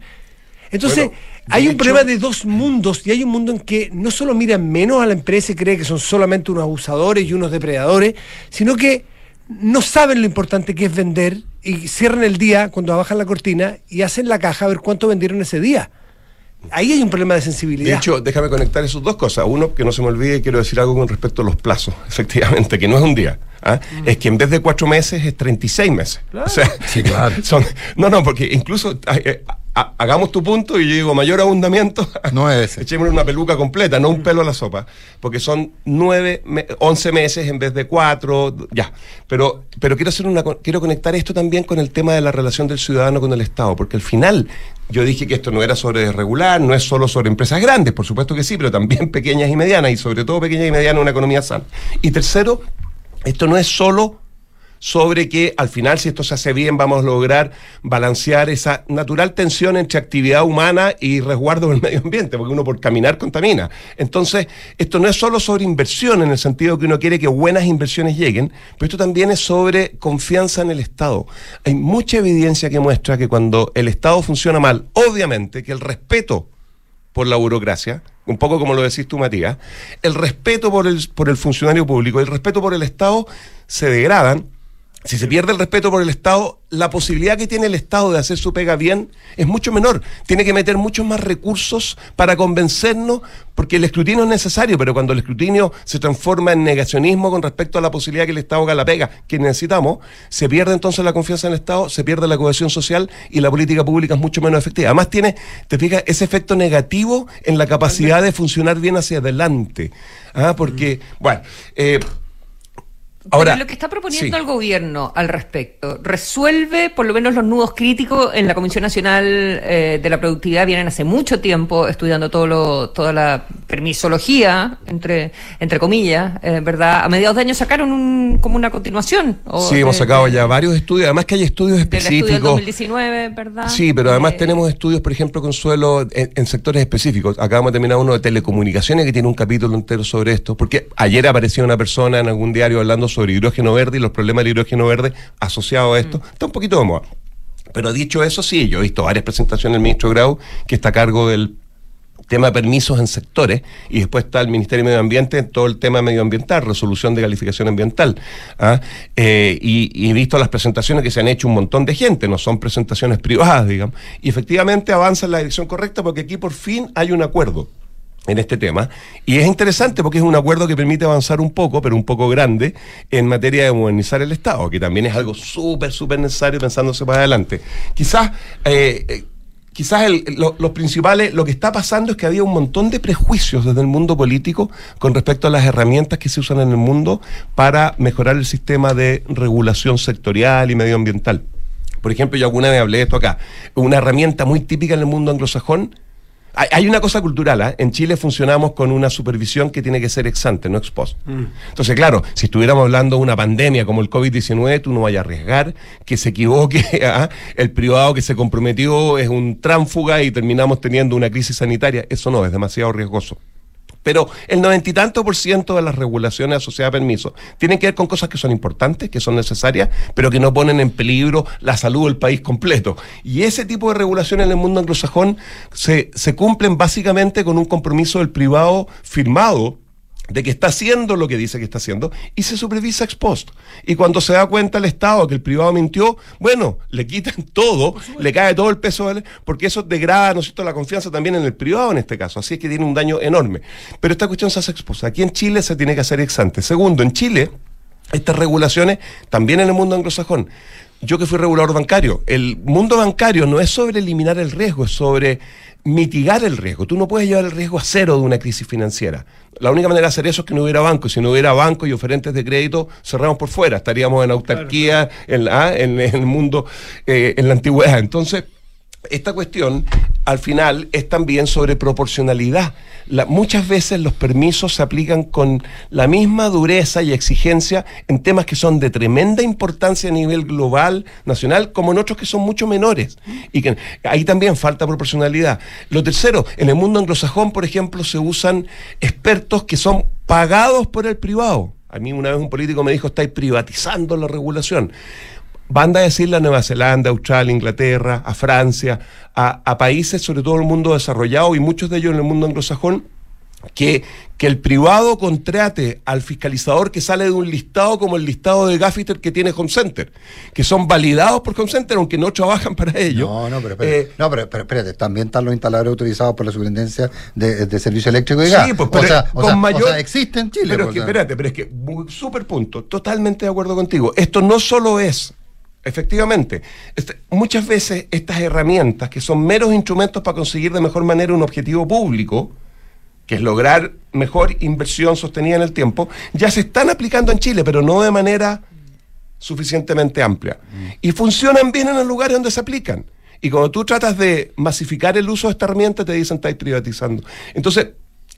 S2: Entonces,
S13: Bueno,
S2: hay un
S13: hecho-
S2: problema de dos mundos y hay un mundo en que no solo miran menos a la empresa y cree que son solamente unos abusadores y unos depredadores, sino que no saben lo importante que es vender y cierran el día cuando bajan la cortina y hacen la caja a ver cuánto vendieron ese día. Ahí hay un problema de sensibilidad.
S13: De hecho, déjame conectar esas dos cosas. Uno, que no se me olvide, quiero decir algo con respecto a los plazos, efectivamente, que no es un día. ¿ah? Es que en vez de cuatro meses es 36 meses. O sea,
S1: Sí, claro.
S13: son, no, no, porque incluso eh, ha- hagamos tu punto y yo digo mayor abundamiento.
S1: Nueve veces.
S13: Echémosle una peluca completa, no un pelo a la sopa. Porque son nueve, me- once meses en vez de cuatro, ya. Pero, pero quiero hacer una, quiero conectar esto también con el tema de la relación del ciudadano con el Estado, porque al final yo dije que esto no era sobre regular, no es solo sobre empresas grandes, por supuesto que sí, pero también pequeñas y medianas, y sobre todo pequeñas y medianas en una economía sana. Y tercero, esto no es solo sobre que al final, si esto se hace bien, vamos a lograr balancear esa natural tensión entre actividad humana y resguardo del medio ambiente, porque uno por caminar contamina. Entonces, esto no es solo sobre inversión, en el sentido que uno quiere que buenas inversiones lleguen, pero esto también es sobre confianza en el Estado. Hay mucha evidencia que muestra que cuando el Estado funciona mal, obviamente que el respeto por la burocracia, un poco como lo decís tú, Matías, el respeto por el, por el funcionario público, el respeto por el Estado se degradan. Si se pierde el respeto por el Estado, la posibilidad que tiene el Estado de hacer su pega bien es mucho menor. Tiene que meter muchos más recursos para convencernos, porque el escrutinio es necesario, pero cuando el escrutinio se transforma en negacionismo con respecto a la posibilidad que el Estado haga la pega que necesitamos, se pierde entonces la confianza en el Estado, se pierde la cohesión social y la política pública es mucho menos efectiva. Además tiene, te fijas, ese efecto negativo en la capacidad de funcionar bien hacia adelante. Ah, porque, bueno, eh, Ahora,
S3: Pero lo que está proponiendo
S13: sí.
S3: el gobierno al respecto, ¿resuelve por lo menos los nudos críticos en la Comisión Nacional eh, de la Productividad? Vienen hace mucho tiempo estudiando todo lo, toda la permisología, entre, entre comillas, eh, ¿verdad? A mediados de año sacaron un, como una continuación. o
S13: sí,
S3: de-
S13: hemos sacado
S3: de-
S13: ya varios estudios, además que hay estudios
S3: Del estudio del
S13: específicos.
S3: 2019, ¿verdad?
S13: Sí, pero además
S3: Eh,
S13: tenemos estudios, por ejemplo, Consuelo, en, en sectores específicos. Acabamos de terminar uno de telecomunicaciones que tiene un capítulo entero sobre esto, porque ayer apareció una persona en algún diario hablando sobre hidrógeno verde y los problemas del hidrógeno verde asociados a esto.
S3: Mm.
S13: Está un poquito de moda. Pero dicho eso, sí, yo he visto varias presentaciones del ministro Grau que está a cargo del tema de permisos en sectores y después está el Ministerio de Medio Ambiente en todo el tema medioambiental, resolución de calificación ambiental. ¿ah? Eh, y, y he visto las presentaciones que se han hecho un montón de gente, no son presentaciones privadas, digamos, y efectivamente avanza en la dirección correcta porque aquí por fin hay un acuerdo en este tema. Y es interesante porque es un acuerdo que permite avanzar un poco, pero un poco grande, en materia de modernizar el Estado, que también es algo súper, súper necesario pensándose para adelante. Quizás... eh, eh, Quizás lo, los principales, lo que está pasando es que había un montón de prejuicios desde el mundo político con respecto a las herramientas que se usan en el mundo para mejorar el sistema de regulación sectorial y medioambiental. Por ejemplo, yo alguna vez hablé de esto acá. Una herramienta muy típica en el mundo anglosajón hay, hay una cosa cultural, ¿ah? en Chile funcionamos con una supervisión que tiene que ser ex ante, no ex post. Entonces, claro, si estuviéramos hablando de una pandemia como el COVID-19, tú no vayas a arriesgar que se equivoque, ¿ah? el privado que se comprometió es un tránfuga y terminamos teniendo una crisis sanitaria. Eso no, es demasiado riesgoso. Pero el noventa y tanto por ciento de las regulaciones asociadas a permisos tienen que ver con cosas que son importantes, que son necesarias, pero que no ponen en peligro la salud del país completo. Y ese tipo de regulaciones en el mundo anglosajón se, se cumplen básicamente con un compromiso del privado firmado de que está haciendo lo que dice que está haciendo y se supervisa ex post. Y cuando se da cuenta el Estado que el privado mintió, bueno, le quitan todo, le cae todo el peso, porque eso degrada, ¿no es cierto?, la confianza también en el privado en este caso. Así es que tiene un daño enorme. Pero esta cuestión se hace ex post. Aquí en Chile se tiene que hacer ex ante. Segundo, en Chile, estas regulaciones, también en el mundo anglosajón, yo que fui regulador bancario, el mundo bancario no es sobre eliminar el riesgo, es sobre mitigar el riesgo. Tú no puedes llevar el riesgo a cero de una crisis financiera. La única manera de hacer eso es que no hubiera banco. Si no hubiera banco y oferentes de crédito, cerramos por fuera. Estaríamos en autarquía, en, la- en- en el mundo, eh, en la antigüedad. Entonces, esta cuestión al final es también sobre proporcionalidad. Muchas veces los permisos se aplican con la misma dureza y exigencia en temas que son de tremenda importancia a nivel global, nacional, como en otros que son mucho menores. Y que ahí también falta proporcionalidad. Lo tercero, en el mundo anglosajón, por ejemplo, se usan expertos que son pagados por el privado. A mí una vez un político me dijo, estáis privatizando la regulación. Van a decirle a Nueva Zelanda, Australia, Inglaterra, a Francia, a, a países, sobre todo el mundo desarrollado y muchos de ellos en el mundo anglosajón, que, que el privado contrate al fiscalizador que sale de un listado como el listado de Gaffiter que tiene Home Center, que son validados por Home Center aunque no trabajan para ello.
S1: No, no, pero, espérate, eh, no, pero, espérate, también están los instaladores utilizados por la Superintendencia de, Servicio Eléctrico y Gas. Sí,
S13: pues,
S1: pero
S13: o sea, con mayor,
S1: existe en Chile.
S13: Pero es que, espérate, pero es que, súper punto, totalmente de acuerdo contigo. Esto no solo es Efectivamente, este, muchas veces estas herramientas, que son meros instrumentos para conseguir de mejor manera un objetivo público, que es lograr mejor inversión sostenida en el tiempo, ya se están aplicando en Chile, pero no de manera suficientemente amplia. Y funcionan bien en los lugares donde se aplican. Y cuando tú tratas de masificar el uso de esta herramienta, te dicen estáis privatizando. Entonces,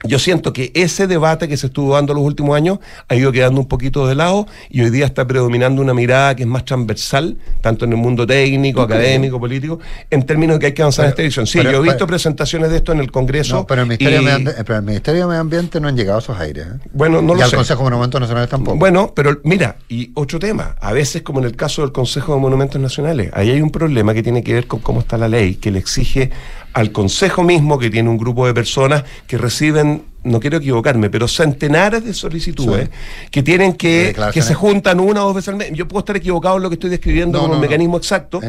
S13: yo siento que ese debate que se estuvo dando los últimos años ha ido quedando un poquito de lado y hoy día está predominando una mirada que es más transversal, tanto en el mundo técnico, académico, político, en términos de que hay que avanzar en esta dirección. Sí, yo he visto presentaciones de esto en el Congreso.
S1: pero, el Ministerio de Medio Ambiente no han llegado a esos aires. ¿eh?
S13: Bueno, no
S1: y
S13: lo
S1: al Consejo de Monumentos Nacionales tampoco.
S13: Bueno, pero mira, y otro tema, a veces como en el caso del Consejo de Monumentos Nacionales, ahí hay un problema que tiene que ver con cómo está la ley, que le exige al Consejo mismo, que tiene un grupo de personas que reciben, no quiero equivocarme, pero centenares de solicitudes que tienen que, que se juntan una o dos veces al mes. Yo puedo estar equivocado en lo que estoy describiendo como un mecanismo exacto.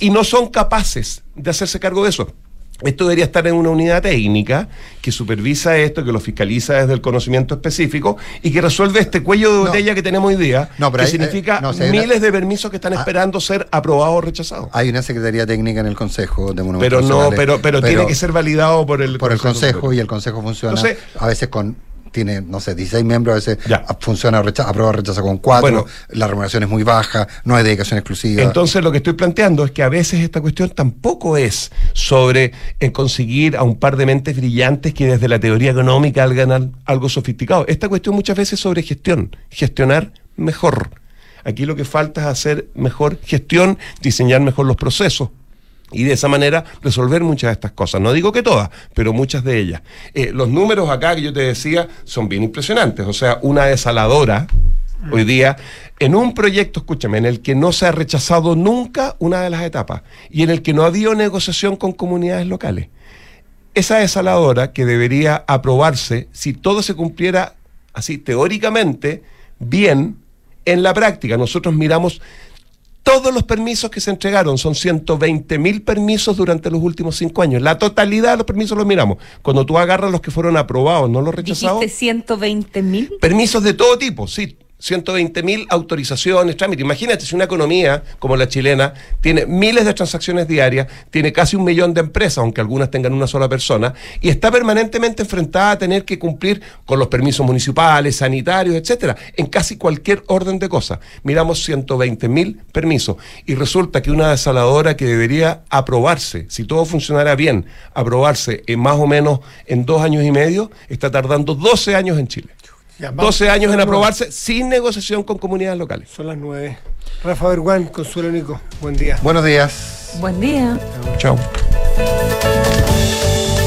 S13: y no son capaces de hacerse cargo de eso. Esto debería estar en una unidad técnica que supervisa esto, que lo fiscaliza desde el conocimiento específico y que resuelve este cuello de botella que tenemos hoy día, que significa eh, miles de permisos que están ah. esperando ser aprobados o rechazados.
S1: Hay una secretaría técnica en el Consejo de Monumentos
S13: Pero no, pero, pero, tiene que ser validado por el
S1: por el Consejo y el Consejo funciona a veces con tiene, no sé, 16 miembros, a veces funciona rechaza, aprueba rechaza con cuatro, la remuneración es muy baja, no hay dedicación exclusiva.
S13: Entonces lo que estoy planteando es que a veces esta cuestión tampoco es sobre conseguir a un par de mentes brillantes que desde la teoría económica hagan algo sofisticado. Esta cuestión muchas veces es sobre gestión, gestionar mejor. Aquí lo que falta es hacer mejor gestión, diseñar mejor los procesos y de esa manera resolver muchas de estas cosas. No digo que todas, pero muchas de ellas. Eh, los números acá que yo te decía son bien impresionantes. O sea, una desaladora hoy día en un proyecto, escúchame, en el que no se ha rechazado nunca una de las etapas y en el que no ha habido negociación con comunidades locales. Esa desaladora que debería aprobarse si todo se cumpliera así teóricamente bien, en la práctica nosotros miramos todos los permisos que se entregaron, son 120 mil permisos durante los últimos cinco años. La totalidad de los permisos los miramos. Cuando tú agarras los que fueron aprobados, no los rechazados.
S3: ¿Dijiste 120 mil?
S13: Permisos de todo tipo, sí 120 mil autorizaciones, trámites. Imagínate si una economía como la chilena tiene miles de transacciones diarias, tiene casi un millón de empresas, aunque algunas tengan una sola persona, y está permanentemente enfrentada a tener que cumplir con los permisos municipales, sanitarios, etcétera, en casi cualquier orden de cosas. Miramos 120 mil permisos y resulta que una desaladora que debería aprobarse, si todo funcionara bien, aprobarse en más o menos en dos años y medio, está tardando 12 años en Chile. 12 años en aprobarse sin negociación con comunidades locales.
S2: Son las 9. Rafa Berguán, Consuelo Nico, buen día.
S1: Buenos días.
S3: Buen día.
S13: Chao.